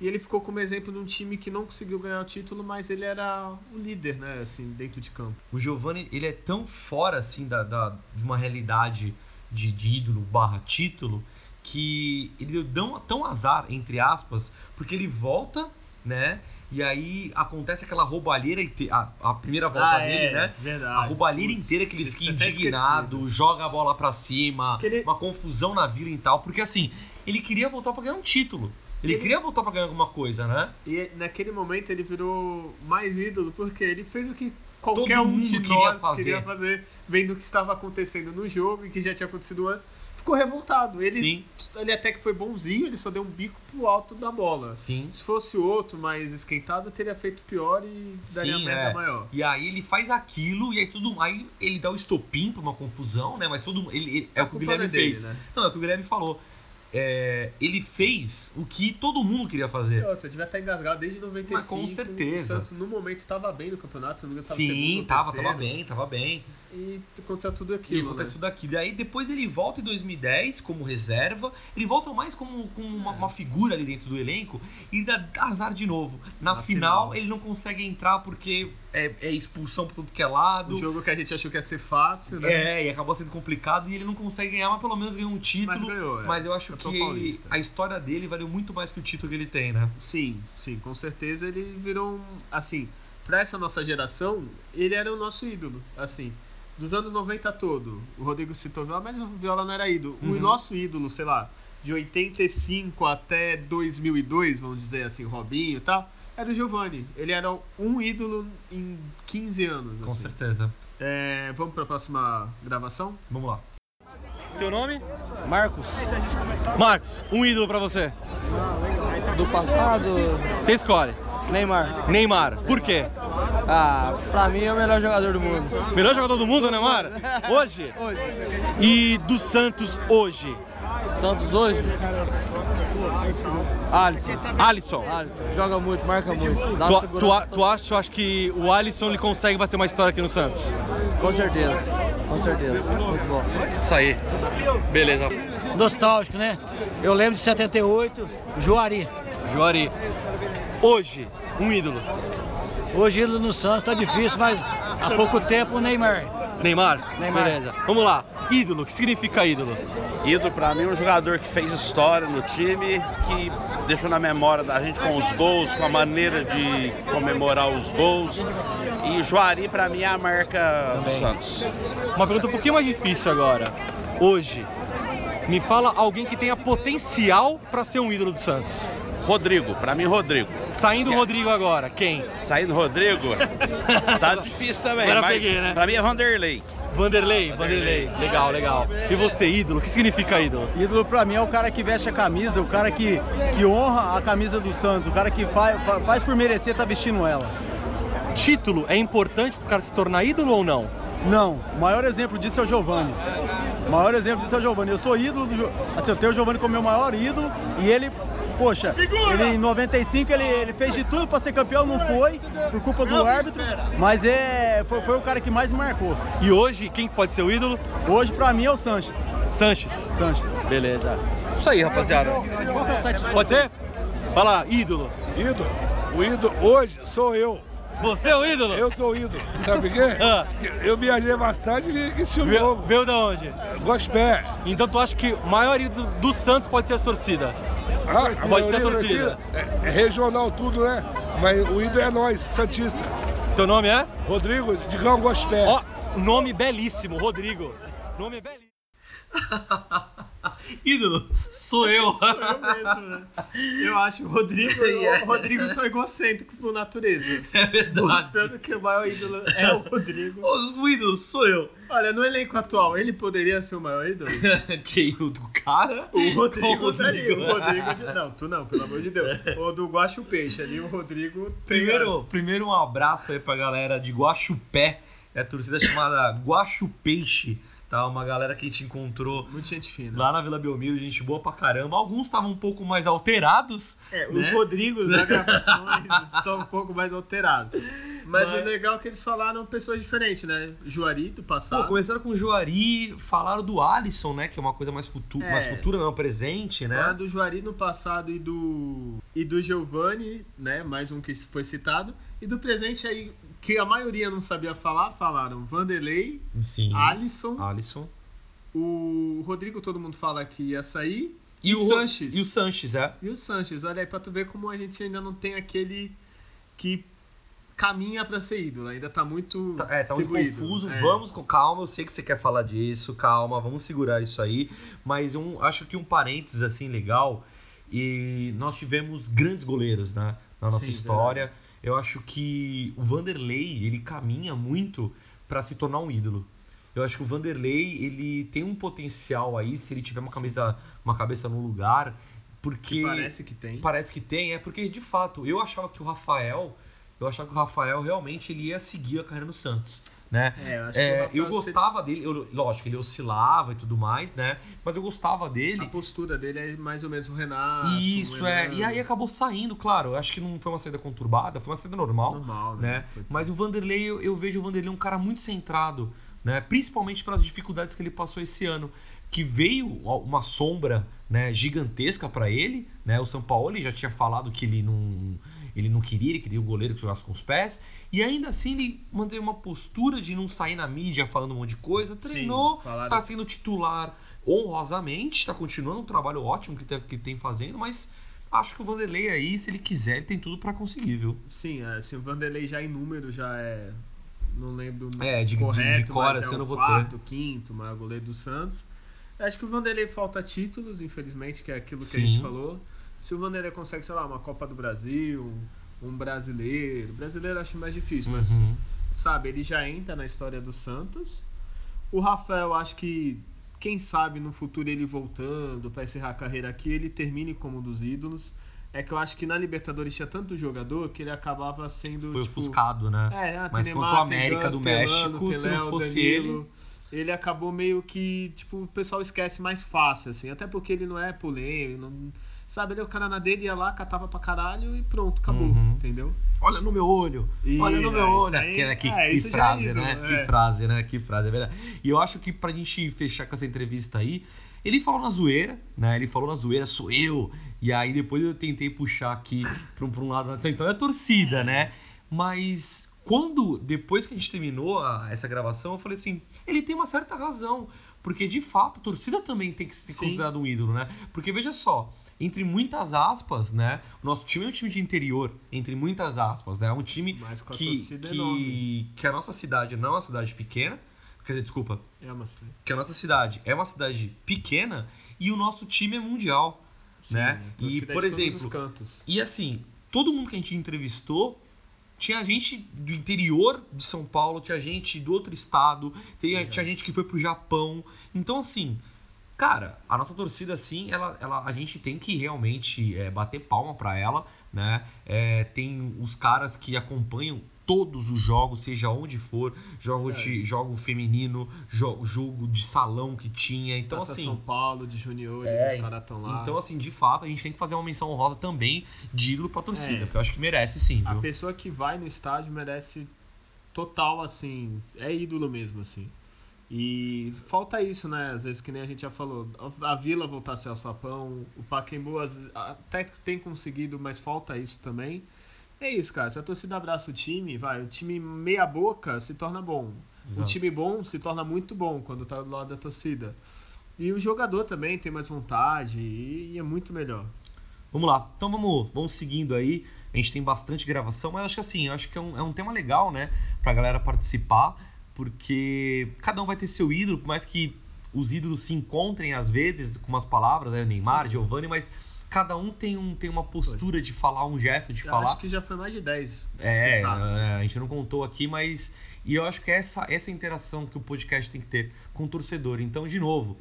E ele ficou como exemplo de um time que não conseguiu ganhar o título, mas ele era o líder, né? Assim, dentro de campo. O Giovanni, ele é tão fora, assim, da, da- de uma realidade de, de ídolo barra título, que ele deu tão, tão azar, entre aspas, porque ele volta, né? E aí acontece aquela roubalheira, a, a primeira volta Ah, dele, é, né? verdade. A roubalheira Putz, inteira que ele fica até indignado, joga a bola pra cima, ele- uma confusão na vila e tal, porque assim, ele queria voltar pra ganhar um título. Ele, Ele- queria voltar pra ganhar alguma coisa, né? E naquele momento ele virou mais ídolo, porque ele fez o que qualquer Todo um de queria nós fazer. queria fazer, vendo o que estava acontecendo no jogo e que já tinha acontecido antes. Ficou revoltado. Ele, Sim. ele até que foi bonzinho, ele só deu um bico pro alto da bola. Sim. Se fosse outro mais esquentado, teria feito pior e daria Sim, merda é. maior. E aí ele faz aquilo e aí tudo. Aí ele dá o estopim pra uma confusão, né? Mas todo ele, ele- é o que o Guilherme é dele, fez. né? Não, é o que o Guilherme falou. É, ele fez o que todo mundo queria fazer. E outra, devia estar engasgado desde 95. Mas com certeza. O Santos, no momento, estava bem no campeonato. Se não me engano, tava Sim, ou tava, bem, tava bem. E aconteceu tudo E aquilo. acontece né? tudo aquilo. E aí depois ele volta em 2010 como reserva. Ele volta mais como, como uma, uma figura ali dentro do elenco e dá azar de novo. Na, Na final, final. ele não consegue entrar porque é, é expulsão por tudo que é lado. Um jogo que a gente achou que ia ser fácil, né? É, e acabou sendo complicado e ele não consegue ganhar, mas pelo menos ganhou um título. Mas ganhou, é. Mas eu acho Campeão que paulista. a história dele valeu muito mais que o título que ele tem, né? Sim, sim, com certeza ele virou um. Assim, pra essa nossa geração, ele era o nosso ídolo. Assim, dos anos 90 todo, o Rodrigo citou Viola, mas o Viola não era ídolo. O Uhum. nosso ídolo, sei lá, de 85 até 2002, vamos dizer assim, o Robinho e tal, era o Giovanni. Ele era um ídolo em 15 anos. Com assim. certeza. É, vamos pra próxima gravação? Vamos lá. Teu nome? Marcos, Marcos, um ídolo pra você. do passado, Você escolhe. Neymar. Neymar. Por quê? Ah, pra mim é o melhor jogador do mundo. Melhor jogador do mundo, Neymar? Hoje? Hoje. E do Santos hoje? Santos hoje? Alisson. Alisson. Alisson. Joga muito, marca muito. Dá Tu, tu, a- tu acha, eu acho que o Alisson ele consegue fazer uma história aqui no Santos? Com certeza. Com certeza. Muito bom. Isso aí. Beleza. Nostálgico, né? Eu lembro de 78, Juari. Juari. Hoje, um ídolo. Hoje ídolo no Santos tá difícil, mas há pouco tempo o Neymar. Neymar? Neymar. Beleza. Vamos lá. Ídolo. O que significa ídolo? Ídolo pra mim é um jogador que fez história no time, que deixou na memória da gente com os gols, com a maneira de comemorar os gols. E Juari pra mim é a marca do Santos. Uma pergunta um pouquinho mais difícil agora. Hoje, me fala alguém que tenha potencial pra ser um ídolo do Santos. Rodrigo, pra mim Rodrigo. Saindo o Rodrigo agora, quem? Saindo Rodrigo, tá difícil também, Agora mas peguei, né? pra mim é Vanderlei. Vanderlei, Vanderlei. Legal, legal. E você, ídolo? O que significa ídolo? Ídolo pra mim é o cara que veste a camisa, o cara que, que honra a camisa do Santos, o cara que faz, faz por merecer estar vestindo ela. título é importante pro cara se tornar ídolo ou não? Não, o maior exemplo disso é o Giovani. O maior exemplo disso é o Giovani. Eu sou ídolo do assim, eu tenho o Giovani como meu maior ídolo e ele, poxa, ele em 95 ele, ele fez de tudo para ser campeão, não foi, por culpa do árbitro, mas é, foi, foi o cara que mais me marcou. E hoje, quem pode ser o ídolo? Hoje, pra mim, é o Sanches. Sanches. Sanches. Beleza. Isso aí, rapaziada. É Pode ser? Fala, ídolo. Ídolo? O ídolo hoje sou eu. Você é o ídolo? Eu sou o ídolo. Sabe por quê? Ah. Eu viajei bastante e vi que esse Veio, jogo. veio da onde? Gospé. Então tu acha que o maior ídolo do Santos pode ser a torcida? Ah, a pode ter da torcida. É, é regional tudo, né? Mas o ídolo é nós, Santista. Teu nome é? Rodrigo, Digão Gospé. Ó, nome belíssimo, Rodrigo. Nome belíssimo. ídolo, sou eu. Sou eu mesmo, né? Eu acho o Rodrigo, o Rodrigo só egocêntrico por natureza. É verdade. Mostrando que o maior ídolo é o Rodrigo. O ídolo sou eu. Olha, no elenco atual, ele poderia ser o maior ídolo? Quem? O do cara? O Rodrigo, Qual tá ali. Rodrigo? O Rodrigo de... Não, tu não, pelo amor de Deus. O do Guacho Peixe ali, o Rodrigo. Primeiro, primeiro um abraço aí pra galera de Guaxupé, é a torcida chamada Guaxu Peixe, tá? Uma galera que a gente encontrou Muito gente fina. lá na Vila Belmiro, gente boa pra caramba. Alguns estavam um pouco mais alterados. É, né? os Rodrigos da gravações estão um pouco mais alterados. Mas, o legal é que eles falaram pessoas diferentes, né? Juari do passado. Pô, começaram com o Juari, falaram do Alisson, né? Que é uma coisa mais, futu É. mais futura, não presente, né? Falaram do Juari no passado e do e do Giovanni, né? Mais um que foi citado. E do presente aí, que a maioria não sabia falar, falaram Vanderlei, Sim. Alisson, Alisson. o Rodrigo, todo mundo fala que ia sair. E o Sanches. E o Sanches, é. E o Sanches, olha aí pra tu ver como a gente ainda não tem aquele que caminha pra ser ídolo, ainda tá muito Tá- É, tá muito confuso. É. Vamos com calma. Eu sei que você quer falar disso. Calma, vamos segurar isso aí. Mas um, acho que um parênteses assim legal. E nós tivemos grandes goleiros, né? Na nossa Sim, história. Eu acho que o Vanderlei, ele caminha muito para se tornar um ídolo. Eu acho que o Vanderlei, ele tem um potencial aí, se ele tiver uma cabeça, uma cabeça no lugar, porque... Que parece que tem. Parece que tem, é porque, de fato, eu achava que o Rafael... Eu achava que o Rafael realmente ele ia seguir a carreira no Santos, né? É, eu É, eu gostava dele, eu- lógico, ele oscilava e tudo mais, né? Mas eu gostava dele. A postura dele é mais ou menos o Renato. Isso, o é. E aí acabou saindo, claro. Eu acho que não foi uma saída conturbada, foi uma saída normal. Normal, né? né? Mas o Vanderlei, eu, eu vejo o Vanderlei um cara muito centrado, né? Principalmente pelas dificuldades que ele passou esse ano. Que veio uma sombra né, gigantesca para ele, né? O São Paulo ele já tinha falado que ele não, ele não queria, ele queria um goleiro que jogasse com os pés. E ainda assim ele manteve uma postura de não sair na mídia falando um monte de coisa. Treinou, falaram- tá sendo titular honrosamente, tá continuando um trabalho ótimo que, tem- que tem fazendo, mas acho que o Vanderlei aí, se ele quiser, ele tem tudo para conseguir, viu? Sim, assim, o Vanderlei já em número já é. Não lembro o É, de- de- correto, de cor, mas assim, é o quarto, quinto, maior goleiro do Santos. Acho que o Vanderlei falta títulos, infelizmente, que é aquilo que a gente Sim. falou. Se o Vanderlei consegue, sei lá, uma Copa do Brasil, um, brasileiro. Brasileiro eu acho mais difícil, mas Uhum. sabe, ele já entra na história do Santos. O Rafael, acho que, quem sabe no futuro ele voltando para encerrar a carreira aqui, ele termine como um dos ídolos. É que eu acho que na Libertadores tinha tanto jogador que ele acabava sendo. Foi tipo, ofuscado, né? É, ah, Mas Neymar, contra o América Gans, do México, tem se não fosse Danilo, ele acabou meio que, tipo, o pessoal esquece mais fácil, assim. Até porque ele não é polêmico, não- sabe? Ele é o cara na dele, ia lá, catava pra caralho e pronto, acabou, Uhum. entendeu? Olha no meu olho, olha no meu é, isso olho. aí- Aquela- que é, que é frase, ídolo, né? é. Que frase, né? Que frase, é verdade. E eu acho que pra gente fechar com essa entrevista aí, ele falou na zoeira, né? Ele falou na zoeira, sou eu. E aí depois eu tentei puxar aqui pra um, pra um lado. Então é a torcida, né? Mas quando, depois que a gente terminou a- essa gravação, eu falei assim, ele tem uma certa razão. Porque de fato a torcida também tem que ser Sim. considerado um ídolo, né? Porque veja só, entre muitas aspas, né? O nosso time é um time de interior, entre muitas aspas, né? É um time que, torcida que, que a nossa cidade não é uma cidade pequena. Quer dizer, desculpa, É uma cidade. que a nossa cidade é uma cidade pequena e o nosso time é mundial, né? a E, é por exemplo, e assim, todo mundo que a gente entrevistou tinha gente do interior de São Paulo, tinha gente do outro estado, tinha, tinha gente que foi pro Japão. Então, assim, cara, a nossa torcida, assim, ela, ela, a gente tem que realmente é, bater palma pra ela, né? É, tem os caras que acompanham todos os jogos, seja onde for, jogo, É. de, jogo feminino, jo- jogo de salão que tinha. Então, Taça assim. São Paulo, de juniores, É, os caras estão lá. Então, assim, de fato, a gente tem que fazer uma menção honrosa também de ídolo pra torcida, É. porque eu acho que merece sim, A viu? pessoa que vai no estádio merece total, assim, é ídolo mesmo, assim. E falta isso, né? Às vezes, que nem a gente já falou, a Vila voltar a ser alçapão, o Pacaembu até que tem conseguido, mas falta isso também. É isso, cara. Se a torcida abraça o time, vai, o time meia boca se torna bom. O Exato. time bom se torna muito bom quando tá do lado da torcida. E o jogador também tem mais vontade e, é muito melhor. Vamos lá, então vamos, vamos seguindo aí. A gente tem bastante gravação, mas acho que assim, acho que é um, é um tema legal, né? Pra galera participar, porque cada um vai ter seu ídolo, por mais que os ídolos se encontrem às vezes com umas palavras, né? Neymar, Giovanni, mas cada um tem, um, tem uma postura de falar, um gesto de Eu falar. acho que já foi mais de 10. É, é, a gente não contou aqui, mas. E eu acho que é essa, essa interação que o podcast tem que ter com o torcedor. Então, de novo,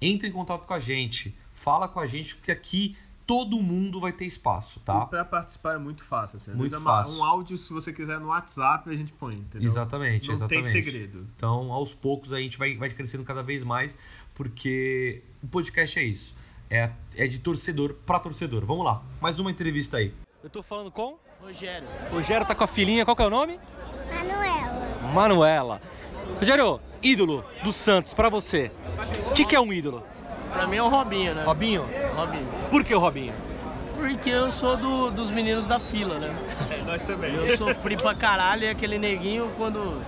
entre em contato com a gente, fala com a gente, porque aqui todo mundo vai ter espaço, E tá? pra participar é muito fácil. Assim. Às Muito vezes é uma- fácil. um áudio, se você quiser, no WhatsApp, a gente põe, entendeu? Exatamente, Não exatamente. tem segredo. Então, aos poucos, a gente vai, vai crescendo cada vez mais, porque o podcast é isso. É, é de torcedor pra torcedor. Vamos lá, mais uma entrevista aí. Eu tô falando com? Rogério. Rogério tá com a filhinha, qual que é o nome? Manuela. Manuela. Rogério, ídolo do Santos, pra você. O que, que é um ídolo? Pra mim é o Robinho, né? Robinho? Robinho. Por que o Robinho? Porque eu sou do- dos meninos da fila, né? nós também. Eu sofri pra caralho e aquele neguinho, quando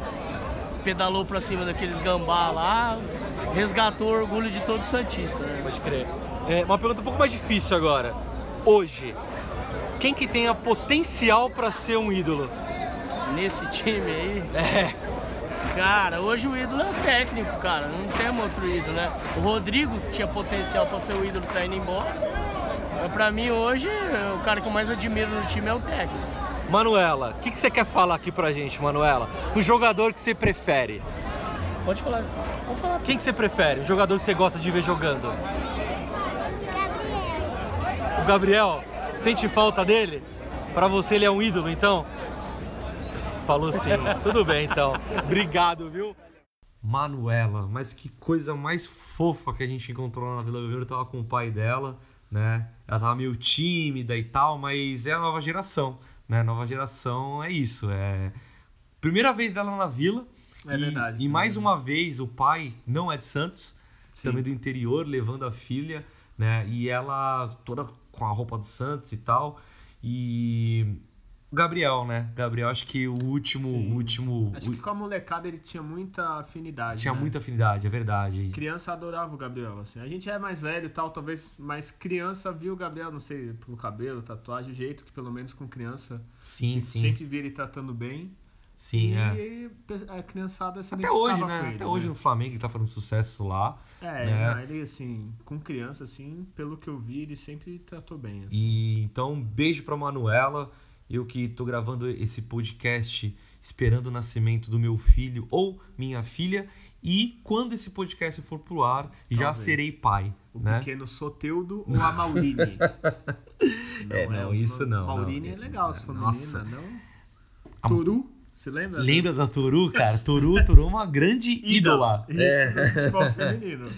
pedalou pra cima daqueles gambá lá, resgatou o orgulho de todo Santista, né? Pode crer. É, uma pergunta um pouco mais difícil agora. Hoje, quem que tem a potencial pra ser um ídolo? Nesse time aí? É. Cara, hoje o ídolo é o técnico, cara. Não temos outro ídolo, né? O Rodrigo tinha potencial pra ser o ídolo, tá indo embora. Mas pra mim hoje, o cara que eu mais admiro no time é o técnico. Manuela, o que, que você quer falar aqui pra gente, Manuela? O jogador que você prefere? Pode falar. Pode falar. Quem que você prefere? O jogador que você gosta de ver jogando? O Gabriel? Sente falta dele? Pra você ele é um ídolo, então? Falou sim. Tudo bem, então. Obrigado, viu? Manuela, mas que coisa mais fofa que a gente encontrou lá na Vila Belmiro. Eu tava com o pai dela, né? Ela tava meio tímida e tal, mas é a nova geração, né? Nova geração é isso, é primeira vez dela na Vila. É e, verdade. E mais uma vez o pai não é de Santos, Sim. também do interior, levando a filha, né? E ela toda com a roupa do Santos e tal. E Gabriel, né? Gabriel, acho que o último, último Acho que com a molecada ele tinha muita afinidade. tinha né? muita afinidade, é verdade. Criança adorava o Gabriel, assim. A gente é mais velho e tal, talvez, mas criança viu o Gabriel, não sei, pelo cabelo, tatuagem, o jeito que pelo menos com criança Sim, sim. sempre via ele tratando bem. Sim, e é. a criançada se Até hoje, né? ele, Até hoje no Flamengo ele tá fazendo sucesso lá. É, né? ele assim, com criança, assim, pelo que eu vi, ele sempre tratou bem. Assim. E então, um beijo pra Manuela. Eu que tô gravando esse podcast esperando o nascimento do meu filho ou minha filha. E quando esse podcast for pro ar, já Talvez. serei pai. O né? pequeno Soteudo ou a Maurine? É, não, os isso não, Maurine não. é legal, se for Nossa. menina, não? A- Turu, você lembra? Lembra da Toru, cara? Toru, Toru é uma grande ídola. Isso, É. do futebol feminino.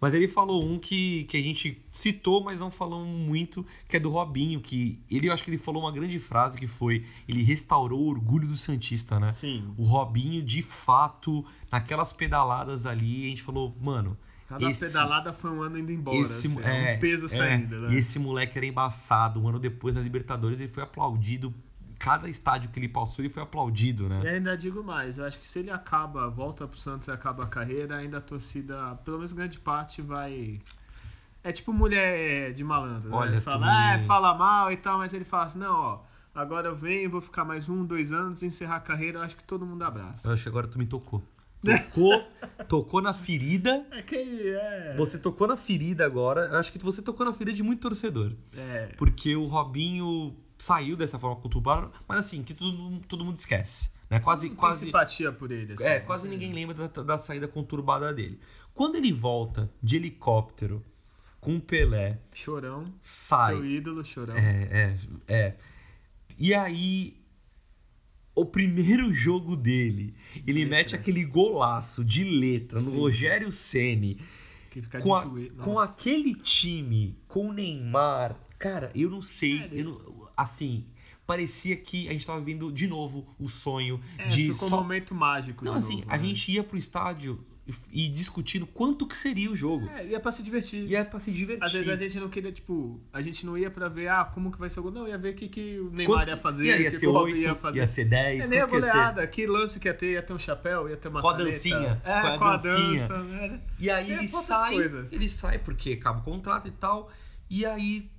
Mas ele falou um que, que a gente citou, mas não falou muito, que é do Robinho, que ele, eu acho que ele falou uma grande frase que foi, ele restaurou o orgulho do Santista, né? Sim. O Robinho, de fato, naquelas pedaladas ali, a gente falou, mano, Cada esse, pedalada foi um ano indo embora. esse assim, é, um peso é, saindo, né? E esse moleque era embaçado. Um ano depois da Libertadores, ele foi aplaudido. Cada estádio que ele passou, ele foi aplaudido, né? E ainda digo mais, eu acho que se ele acaba, volta pro Santos e acaba a carreira, ainda a torcida, pelo menos grande parte, vai. É tipo mulher de malandro, Olha, né? tu Fala, ah, fala mal e tal, mas ele fala assim, não, ó, agora eu venho, vou ficar mais um, dois anos, encerrar a carreira, eu acho que todo mundo abraça. Eu acho que agora tu me tocou. Tocou, tocou na ferida. É que é. Você tocou na ferida agora. Eu acho que você tocou na ferida de muito torcedor. É. Porque o Robinho saiu dessa forma conturbada, mas assim, que todo, todo mundo esquece. Né? Quase, quase. simpatia por ele, assim. É, quase ninguém lembra da, da saída conturbada dele. Quando ele volta de helicóptero com o Pelé, Chorão. sai. Seu ídolo, chorão. É, é, é. E aí. o primeiro jogo dele, ele mete aquele golaço de letra no Sim. Rogério Ceni com, de a- com aquele time, com o Neymar, cara, eu não sei, eu não- assim, parecia que a gente tava vendo de novo o sonho É, de ficou só um momento mágico. Não, assim, novo, a né? gente ia pro estádio e, discutindo quanto que seria o jogo. É, ia pra se divertir. Ia pra se divertir. Às vezes a gente não queria, tipo, a gente não ia pra ver, ah, como que vai ser o gol. Não, ia ver o que, que o Neymar Quanto ia fazer. ia- ia que ser o oito, ia fazer. ia ser dez, É, nem a goleada, que lance que ia ter, ia ter um chapéu, ia ter uma Com a dancinha, É, com a com a dancinha. dança. né? E aí É, ele sai, coisas. ele sai porque acaba o contrato e tal, e aí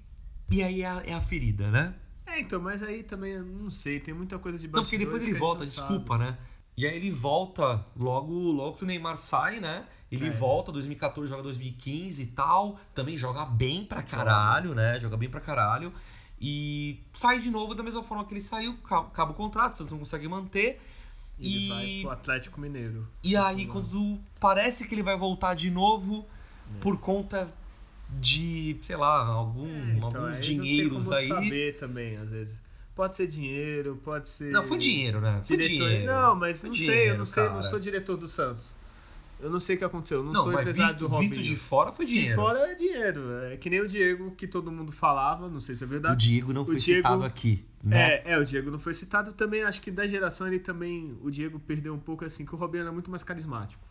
e aí é a, é a ferida, né? É, então, mas aí também, não sei, tem muita coisa de Não, porque depois ele volta, desculpa, né? E aí ele volta logo, logo que o Neymar sai, né? Ele É. volta, 2014 joga 2015 e tal, também joga bem pra caralho, né? Joga bem pra caralho. E sai de novo da mesma forma que ele saiu, ca- acaba o contrato, Santos não consegue manter. Ele E, vai pro Atlético Mineiro. e aí, quando parece que ele vai voltar de novo por conta de, sei lá, algum, Então, alguns aí dinheiros não tem como aí. saber também, às vezes. Pode ser dinheiro, pode ser. Não, foi dinheiro, né? Foi Diretor... dinheiro. Não, mas não sei, eu dinheiro, não sei, não sou diretor do Santos. Eu não sei o que aconteceu, eu não, Não, sou empresário visto- do Robinho. visto de fora foi De dinheiro. fora é dinheiro. É que nem o Diego que todo mundo falava, não sei se é verdade. O Diego não O foi Diego- citado aqui, né? É, é, o Diego não foi citado também. Acho que da geração ele também. O Diego perdeu um pouco assim, que o Robinho era muito mais carismático.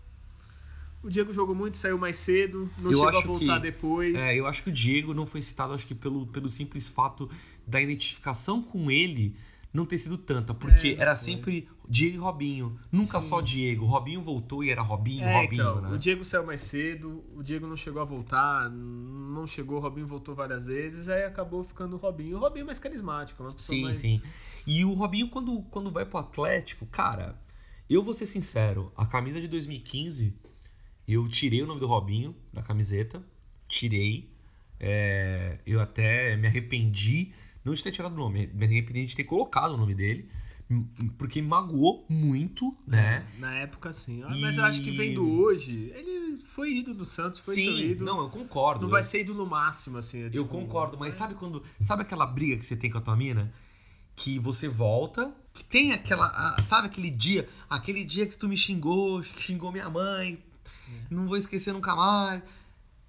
O Diego jogou muito, saiu mais cedo, não eu chegou a voltar que, depois. É, eu acho que o Diego não foi citado, acho que pelo, pelo simples fato da identificação com ele não ter sido tanta, porque É, era foi. sempre Diego e Robinho, nunca Sim. só Diego. Robinho voltou e era Robinho, É, Robinho, então, né? o Diego saiu mais cedo, o Diego não chegou a voltar, não chegou, o Robinho voltou várias vezes, aí acabou ficando o Robinho. O Robinho é mais carismático, é uma pessoa Sim, mais... sim. E o Robinho, quando, quando vai pro Atlético, cara, eu vou ser sincero, a camisa de 2015, eu tirei o nome do Robinho da camiseta, tirei. É, eu até me arrependi, não de ter tirado o nome, me arrependi de ter colocado o nome dele, porque me magoou muito, né? Na época, sim. Ah, Mas eu acho que vendo hoje, ele foi ídolo do Santos, foi seu Sim, ídolo. não, eu concordo. Não vai Eu- ser ídolo máximo, assim. é Eu tipo- concordo, mas sabe quando. Sabe aquela briga que você tem com a tua mina? Que você volta, que tem aquela. Sabe aquele dia? Aquele dia que tu me xingou, que xingou minha mãe. Não vou esquecer nunca mais.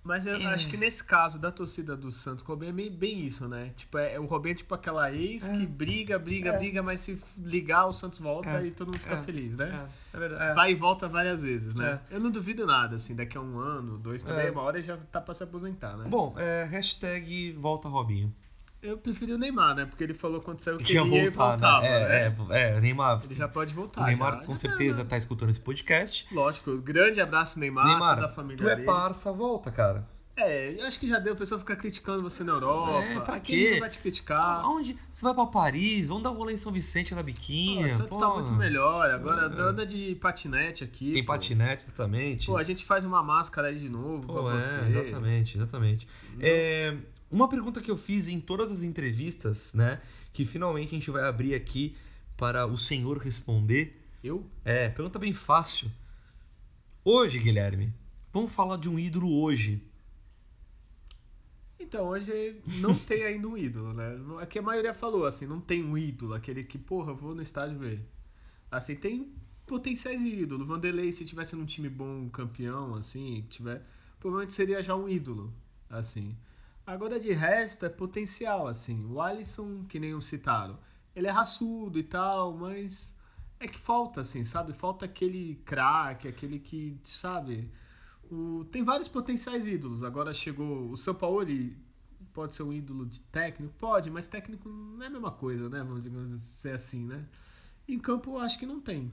Mas eu É. acho que nesse caso da torcida do Santos, Robinho é bem isso, né? Tipo, é, o Robinho é tipo aquela ex que briga, briga, É. briga, mas se ligar, o Santos volta É. e todo mundo fica É. feliz, né? É, é verdade. Vai e volta várias vezes, né? Eu não duvido nada, assim, daqui a um ano, dois também, É. uma hora já tá pra se aposentar, né? Bom, é, hashtag volta Robinho. Eu preferi o Neymar, né? Porque ele falou quando saiu que ele ia e voltar, voltava, né? né? É, é, é, Neymar. Ele já pode voltar, O Neymar já. com certeza tá escutando esse podcast. Lógico, grande abraço, Neymar, Neymar, toda a família tu é parça, volta, cara. É, eu acho que já deu, o pessoal fica criticando você na Europa. É, pra Aqui quê? vai te criticar. Aonde? Você vai pra Paris, vamos dar um rolê em São Vicente na biquinha. Pô, Santos tá pô. muito melhor. Agora É. anda de patinete aqui. Tem pô. patinete exatamente. Pô, a gente faz uma máscara aí de novo Pô, pra é, você. exatamente, exatamente. É, uma pergunta que eu fiz em todas as entrevistas, né? Que finalmente a gente vai abrir aqui para o senhor responder. Eu? É, pergunta bem fácil. Hoje, Guilherme, vamos falar de um ídolo hoje. Então, hoje não tem ainda um ídolo, né? É que a maioria falou, assim, não tem um ídolo, aquele que, porra, vou no estádio ver. Assim, tem potenciais ídolos. Vanderlei, se tivesse num time bom, campeão, assim, tiver, provavelmente seria já um ídolo, assim. Agora, de resto, é potencial, assim. O Alisson, que nem o citaram, ele é raçudo e tal, mas é que falta, assim, sabe? Falta aquele craque, aquele que, sabe? O, tem vários potenciais ídolos. Agora chegou o São Paulo, pode ser um ídolo de técnico? Pode, mas técnico não é a mesma coisa, né? Vamos dizer assim, né? Em campo, acho que não tem.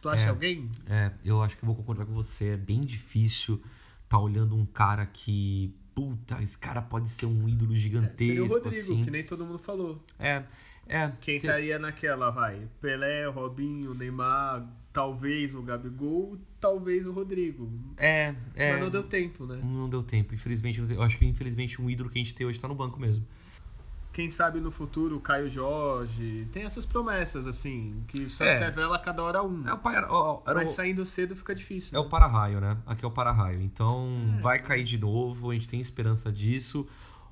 Tu acha É, alguém? É, eu acho que vou concordar com você. É bem difícil tá olhando um cara que. Puta, esse cara pode ser um ídolo gigantesco, Seria o Rodrigo, assim. que nem todo mundo falou. É, é. Quem estaria naquela, vai? Pelé, Robinho, Neymar, talvez o Gabigol, talvez o Rodrigo. É, é. Mas não deu tempo, né? Não deu tempo, infelizmente. Eu acho que infelizmente um ídolo que a gente tem hoje tá no banco mesmo. Quem sabe no futuro o Caio Jorge. Tem essas promessas, assim, que Santos É. revela a cada hora um. É o era Mas saindo cedo fica difícil. É o para-raio, né? Aqui é o para-raio. Então vai cair de novo, a gente tem esperança disso.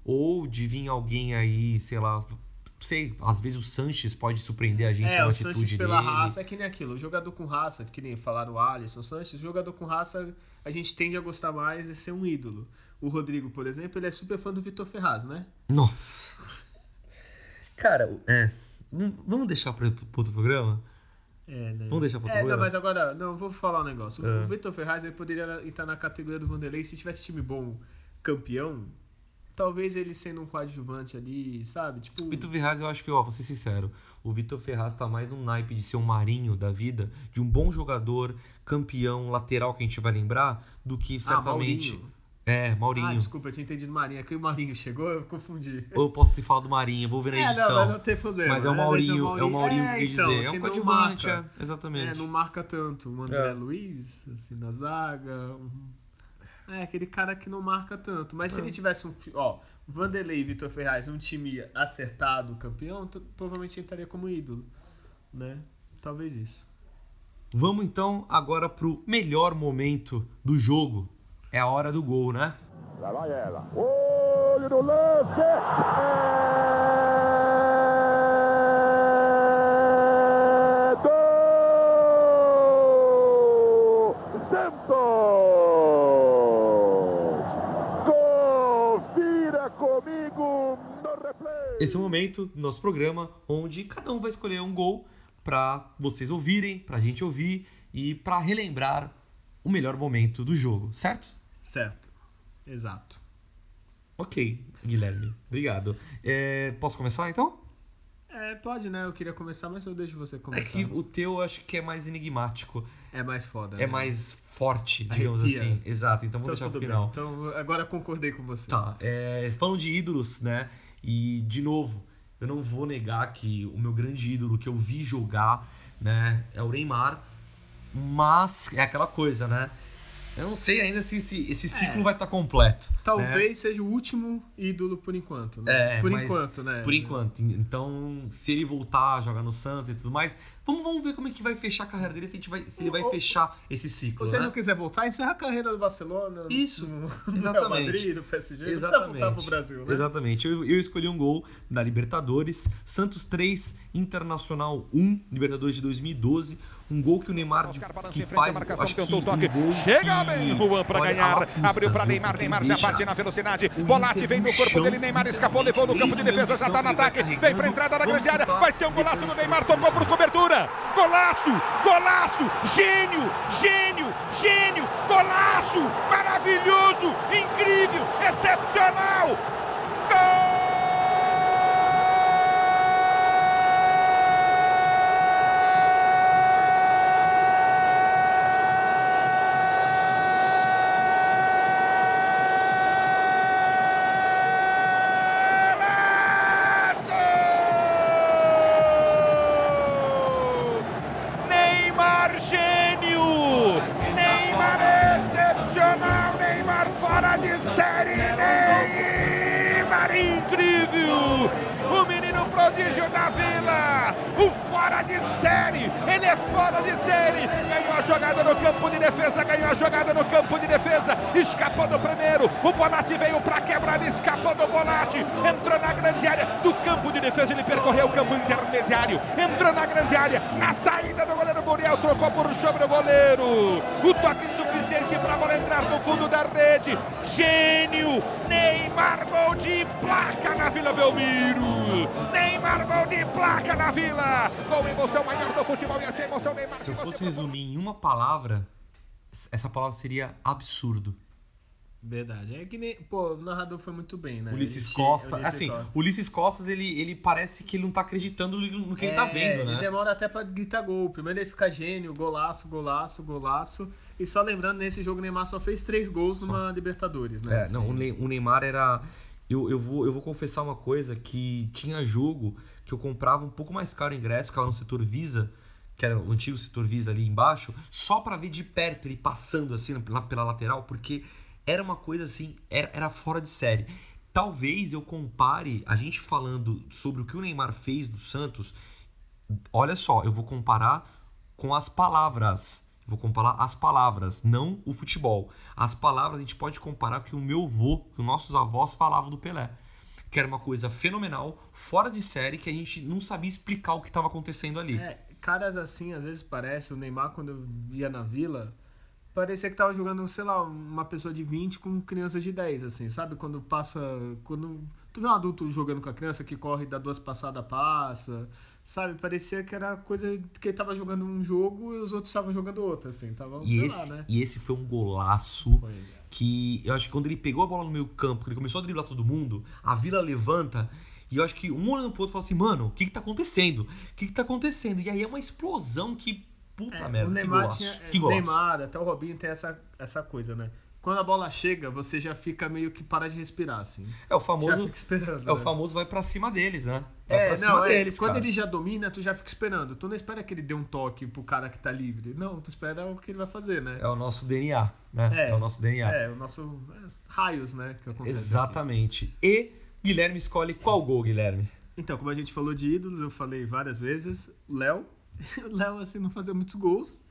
Ou de vir alguém aí, sei lá, sei, às vezes o Sanches pode surpreender a gente É, na o atitude Sanches dele. pela raça, é que nem aquilo. O jogador com raça, que nem falaram o Alisson, o Sanches, o jogador com raça, a gente tende a gostar mais e ser um ídolo. O Rodrigo, por exemplo, ele é super fã do Vitor Ferraz, né? Nossa. Cara, é. Vamos deixar para outro programa? É, né? Vamos deixar pra outro É, não, mas agora, não, vou falar um negócio. O- É. O Vitor Ferraz ele poderia entrar na categoria do Vanderlei se tivesse time bom, campeão. Talvez ele sendo um coadjuvante ali, sabe? Tipo, Vitor Ferraz, eu acho que, ó, vou ser sincero, o Vitor Ferraz tá mais um naipe de ser um marinho da vida, de um bom jogador, campeão, lateral que a gente vai lembrar, do que certamente. Ah, Maurinho. É, Maurinho. Ah, desculpa, eu tinha entendido Marinho. É que o Marinho chegou, eu confundi. Ou eu posso ter falado do Marinho, vou ver na É, não, edição. mas não tem problema. Mas é o né? Mas Maurinho, é o Maurinho que quis então, dizer. É um que não coadjuvante, marca. é, exatamente. É, não marca tanto. O André É. Luiz, assim, na zaga. um- É, aquele cara que não marca tanto. Mas se É. ele tivesse um. Ó, Vanderlei e Vitor Ferraz, um time acertado, campeão, provavelmente ele estaria como ídolo. Né? Talvez isso. Vamos então agora pro melhor momento do jogo. É a hora do gol, né? Lá vai ela. Olho no lance. É do Santos. Confira comigo no replay. Esse é o momento do nosso programa onde cada um vai escolher um gol pra vocês ouvirem, pra gente ouvir e pra relembrar o melhor momento do jogo, certo? Certo. Exato. Ok, Guilherme. Obrigado. É, posso começar então? É, pode, né? Eu queria começar, mas eu deixo você É começar. que o teu eu acho que é mais enigmático. É mais foda. É né? mais forte, digamos Arrepia. assim. Exato, então vou deixar tudo pro final. bem. Então agora eu concordei com você. Tá, é, falando de ídolos, né? E, de novo, eu não vou negar que o meu grande ídolo que eu vi jogar, né, é o Neymar. Mas é aquela coisa, né? Eu não sei ainda se esse, esse ciclo É. vai estar completo. né? Talvez seja o último ídolo por enquanto, né? É, por enquanto, né? Por enquanto. Então, se ele voltar a jogar no Santos e tudo mais, vamos, vamos ver como é que vai fechar a carreira dele, se, a gente vai, se ele vai Ou- fechar esse ciclo, Se ele né? não quiser voltar, encerra a carreira do Barcelona. Isso, no, no exatamente. Real Madrid, no PSG. Não precisa voltar pro Brasil, né? Exatamente. Eu, eu escolhi um gol da Libertadores, Santos 3, Internacional 1, Libertadores de 2012. Um gol que o Neymar de- que faz, marcação, acho que um o toque. gol Chega que- bem, Juan pra olha, ganhar. Abriu pra viu? Neymar, Neymar ele já bate na velocidade. Inter vem no corpo chão, dele, Neymar escapou, levou no campo de defesa, já tá no ele ataque. Vem pra entrada da grande área. Vai ser um golaço do Neymar, tocou por cobertura. Golaço, golaço, gênio, gênio, gênio, golaço, maravilhoso, incrível, excepcional. Intermediário! Entrou na grande área! Na saída do goleiro Muriel! Trocou por sobre o goleiro! O toque suficiente para a bola entrar no fundo da rede! Gênio! Neymar gol de placa na Vila Belmiro! Neymar gol de placa na Vila! Com emoção maior do futebol e essa emoção Neymar. Se eu fosse resumir em uma palavra, essa palavra seria absurdo. Verdade. É que nem. Pô, o narrador foi muito bem, né? Ulisses Ele- Costa, Ulisses assim, Costa. Ulisses Costas, ele, ele parece que ele não tá acreditando no que ele tá É, vendo, Ele né? demora até pra gritar gol. Primeiro ele fica gênio, golaço, golaço, golaço. E só lembrando, nesse jogo o Neymar só fez três gols numa Libertadores, né? É, não, o Ney- o Neymar era. Eu, eu, vou, eu vou confessar uma coisa: que tinha jogo que eu comprava um pouco mais caro o ingresso, que era no setor Visa, que era o antigo setor Visa ali embaixo, só pra ver de perto ele passando assim pela, pela lateral, porque era uma coisa assim, era, era fora de série. Talvez eu compare a gente falando sobre o que o Neymar fez do Santos. Olha só, eu vou comparar com as palavras. Vou comparar as palavras, não o futebol. As palavras a gente pode comparar com o meu avô, que os nossos avós falavam do Pelé. que era uma coisa fenomenal, fora de série, que a gente não sabia explicar o que estava acontecendo ali. É, caras assim, às vezes parece, o Neymar quando eu ia na vila, parecia que tava jogando, sei lá, uma pessoa de 20 com crianças de 10, assim, sabe? Quando passa. Quando. Tu vê um adulto jogando com a criança que corre, dá duas passadas, passa. Sabe? Parecia que era coisa que ele tava jogando um jogo e os outros estavam jogando outro, assim. Tava, E sei esse, lá, né? e esse foi um golaço que eu acho que quando ele pegou a bola no meio campo, quando ele começou a driblar todo mundo, a Vila levanta e eu acho que um olhando pro outro fala assim, mano, o que que tá acontecendo? O que que tá acontecendo? E aí é uma explosão que, puta É, merda, o que Neymar golaço, tinha. que golaço. Neymar, até o Robinho tem essa, essa coisa, né? Quando a bola chega, você já fica meio que para de respirar, assim. É o Já famoso, fica esperando. é o né? famoso vai pra cima deles, né? Vai É, pra não, cima é, deles, quando cara. ele já domina, tu já fica esperando. Tu não espera que ele dê um toque pro cara que tá livre. Não, tu espera o que ele vai fazer, né? É o nosso DNA, né? É, o nosso DNA. É, o nosso é, raios, né? Que acontece aqui. Exatamente. E Guilherme escolhe qual gol, Guilherme? Então, como a gente falou de ídolos, eu falei várias vezes, o Léo. O Léo, assim, não fazia muitos gols.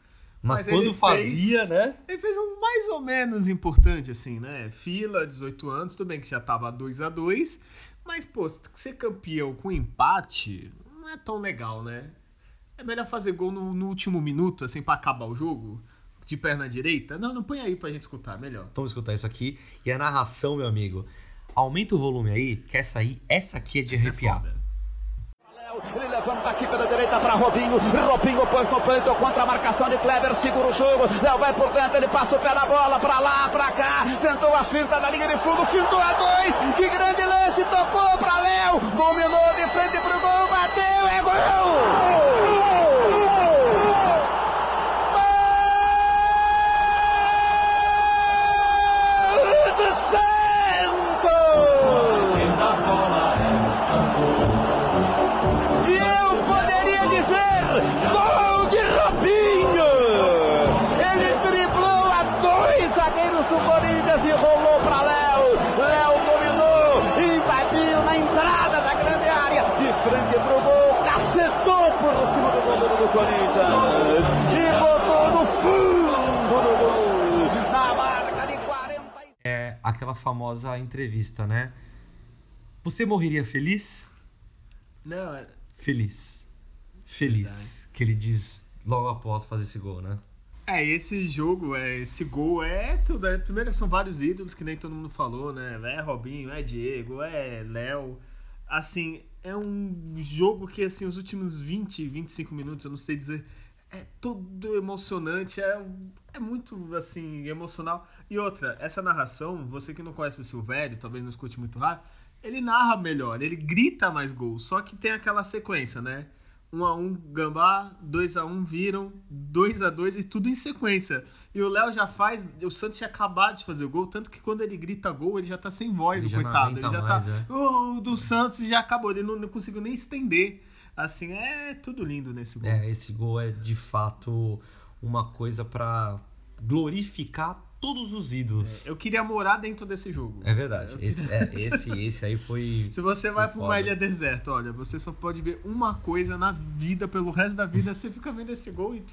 Mas, ele quando fazia, fez- né? Ele fez um mais ou menos importante, assim, né? Fila, 18 anos, tudo bem que já tava 2 a 2 Mas, pô, ser campeão com empate não é tão legal, né? É melhor fazer gol no, no último minuto, assim, pra acabar o jogo, de perna direita. Não, não põe aí pra gente escutar, melhor. Vamos escutar isso aqui. E a narração, meu amigo. Aumenta o volume aí, que essa aí, essa aqui é de arrepiar. Ele levanta para Robinho. Robinho pôs no peito contra a marcação de Kleber. Segura o jogo. Léo vai por dentro. Ele passa o pé na bola. Para lá, para cá. Tentou a finta na linha de fundo. Fintou a dois. Que grande lance. Tocou para Léo. Dominou de frente pro gol. Bateu. É! Gol aquela famosa entrevista, né? Você morreria feliz? Não, é... Feliz. Feliz. Que ele diz logo após fazer esse gol, né? É, esse jogo, é, esse gol é tudo. É, primeiro são vários ídolos que nem todo mundo falou, né? É Robinho, é Diego, é Léo. Assim, é um jogo que, assim, os últimos 20, 25 minutos, eu não sei dizer, é tudo emocionante, é, é muito, assim, emocional. E outra, essa narração, você que não conhece o Silvério, talvez não escute muito rápido, ele narra melhor, ele grita mais gols, só que tem aquela sequência, né? 1 a 1 Gambá, 2 a 1 viram, 2 a 2 e tudo em sequência. E o Léo já faz, o Santos tinha acabado de fazer o gol, tanto que quando ele grita gol, ele já tá sem voz, Ele o coitado. Ele já mais, tá, é. "Oh, do Santos já acabou, ele não, não conseguiu nem estender. Assim, é tudo lindo nesse gol. É, esse gol é de fato uma coisa pra glorificar todos os ídolos. Eu queria morar dentro desse jogo. É verdade. Esse, queria- é, esse, esse aí foi. Se você vai pra uma ilha deserta, olha, você só pode ver uma coisa na vida, pelo resto da vida, você fica vendo esse gol e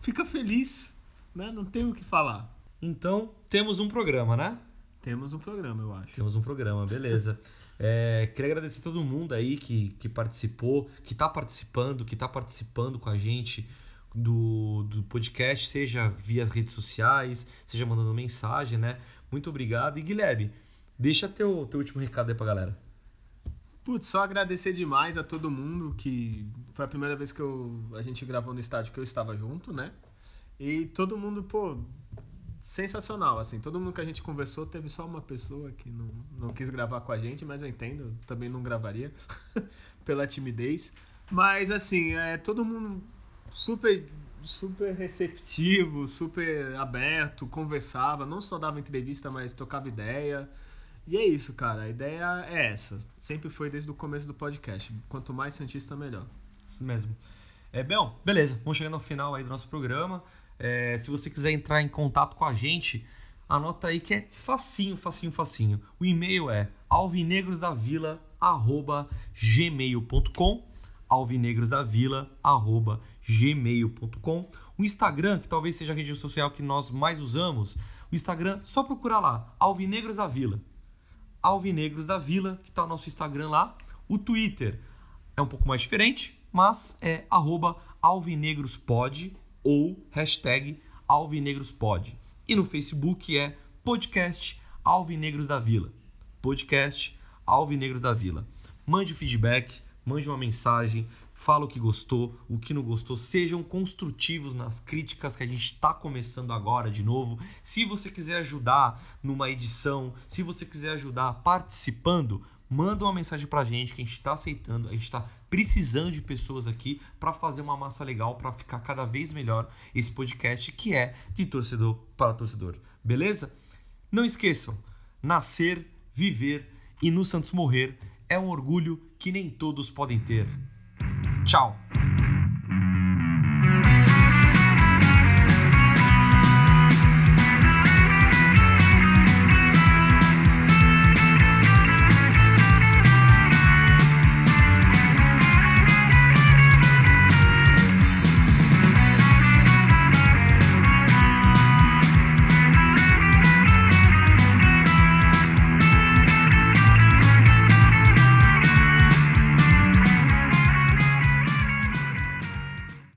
fica feliz, né? Não tem o que falar. Então, temos um programa, né? Temos um programa, eu acho. Temos um programa, beleza. É, queria agradecer a todo mundo aí que, que participou, que tá participando, que tá participando com a gente do, do podcast, seja via redes sociais, seja mandando mensagem, né? Muito obrigado. E Guilherme, deixa teu, teu último recado aí pra galera. Putz, só agradecer demais a todo mundo que foi a primeira vez que eu, a gente gravou no estádio que eu estava junto, né? E todo mundo, pô, sensacional, assim. Todo mundo que a gente conversou, teve só uma pessoa que não, não quis gravar com a gente, mas eu entendo, também não gravaria pela timidez. Mas, assim, é todo mundo super super receptivo, super aberto, conversava, não só dava entrevista, mas trocava ideia. E é isso, cara. A ideia é essa. Sempre foi desde o começo do podcast. Quanto mais Santista, melhor. Isso mesmo. É, bom, beleza. Vamos chegando ao final aí do nosso programa. É, se você quiser entrar em contato com a gente, anota aí que é facinho, facinho, facinho. O e-mail é alvinegrosdavila@gmail.com alvinegrosdavila@gmail.com O Instagram, que talvez seja a rede social que nós mais usamos, o Instagram, só procurar lá, Alvinegros da Vila. Alvinegros da Vila, que tá o nosso Instagram lá. O Twitter é um pouco mais diferente, mas é arroba alvinegrospod ou hashtag alvinegrospod. E no Facebook é podcast Alvinegros da Vila. Podcast Alvinegros da Vila. Mande feedback, mande uma mensagem, fala o que gostou, o que não gostou, sejam construtivos nas críticas que a gente está começando agora de novo. Se você quiser ajudar numa edição, se você quiser ajudar participando, manda uma mensagem pra gente que a gente está aceitando, a gente está precisando de pessoas aqui para fazer uma massa legal, para ficar cada vez melhor esse podcast que é de torcedor para torcedor. Beleza? Não esqueçam, nascer, viver e no Santos morrer é um orgulho que nem todos podem ter. Tchau!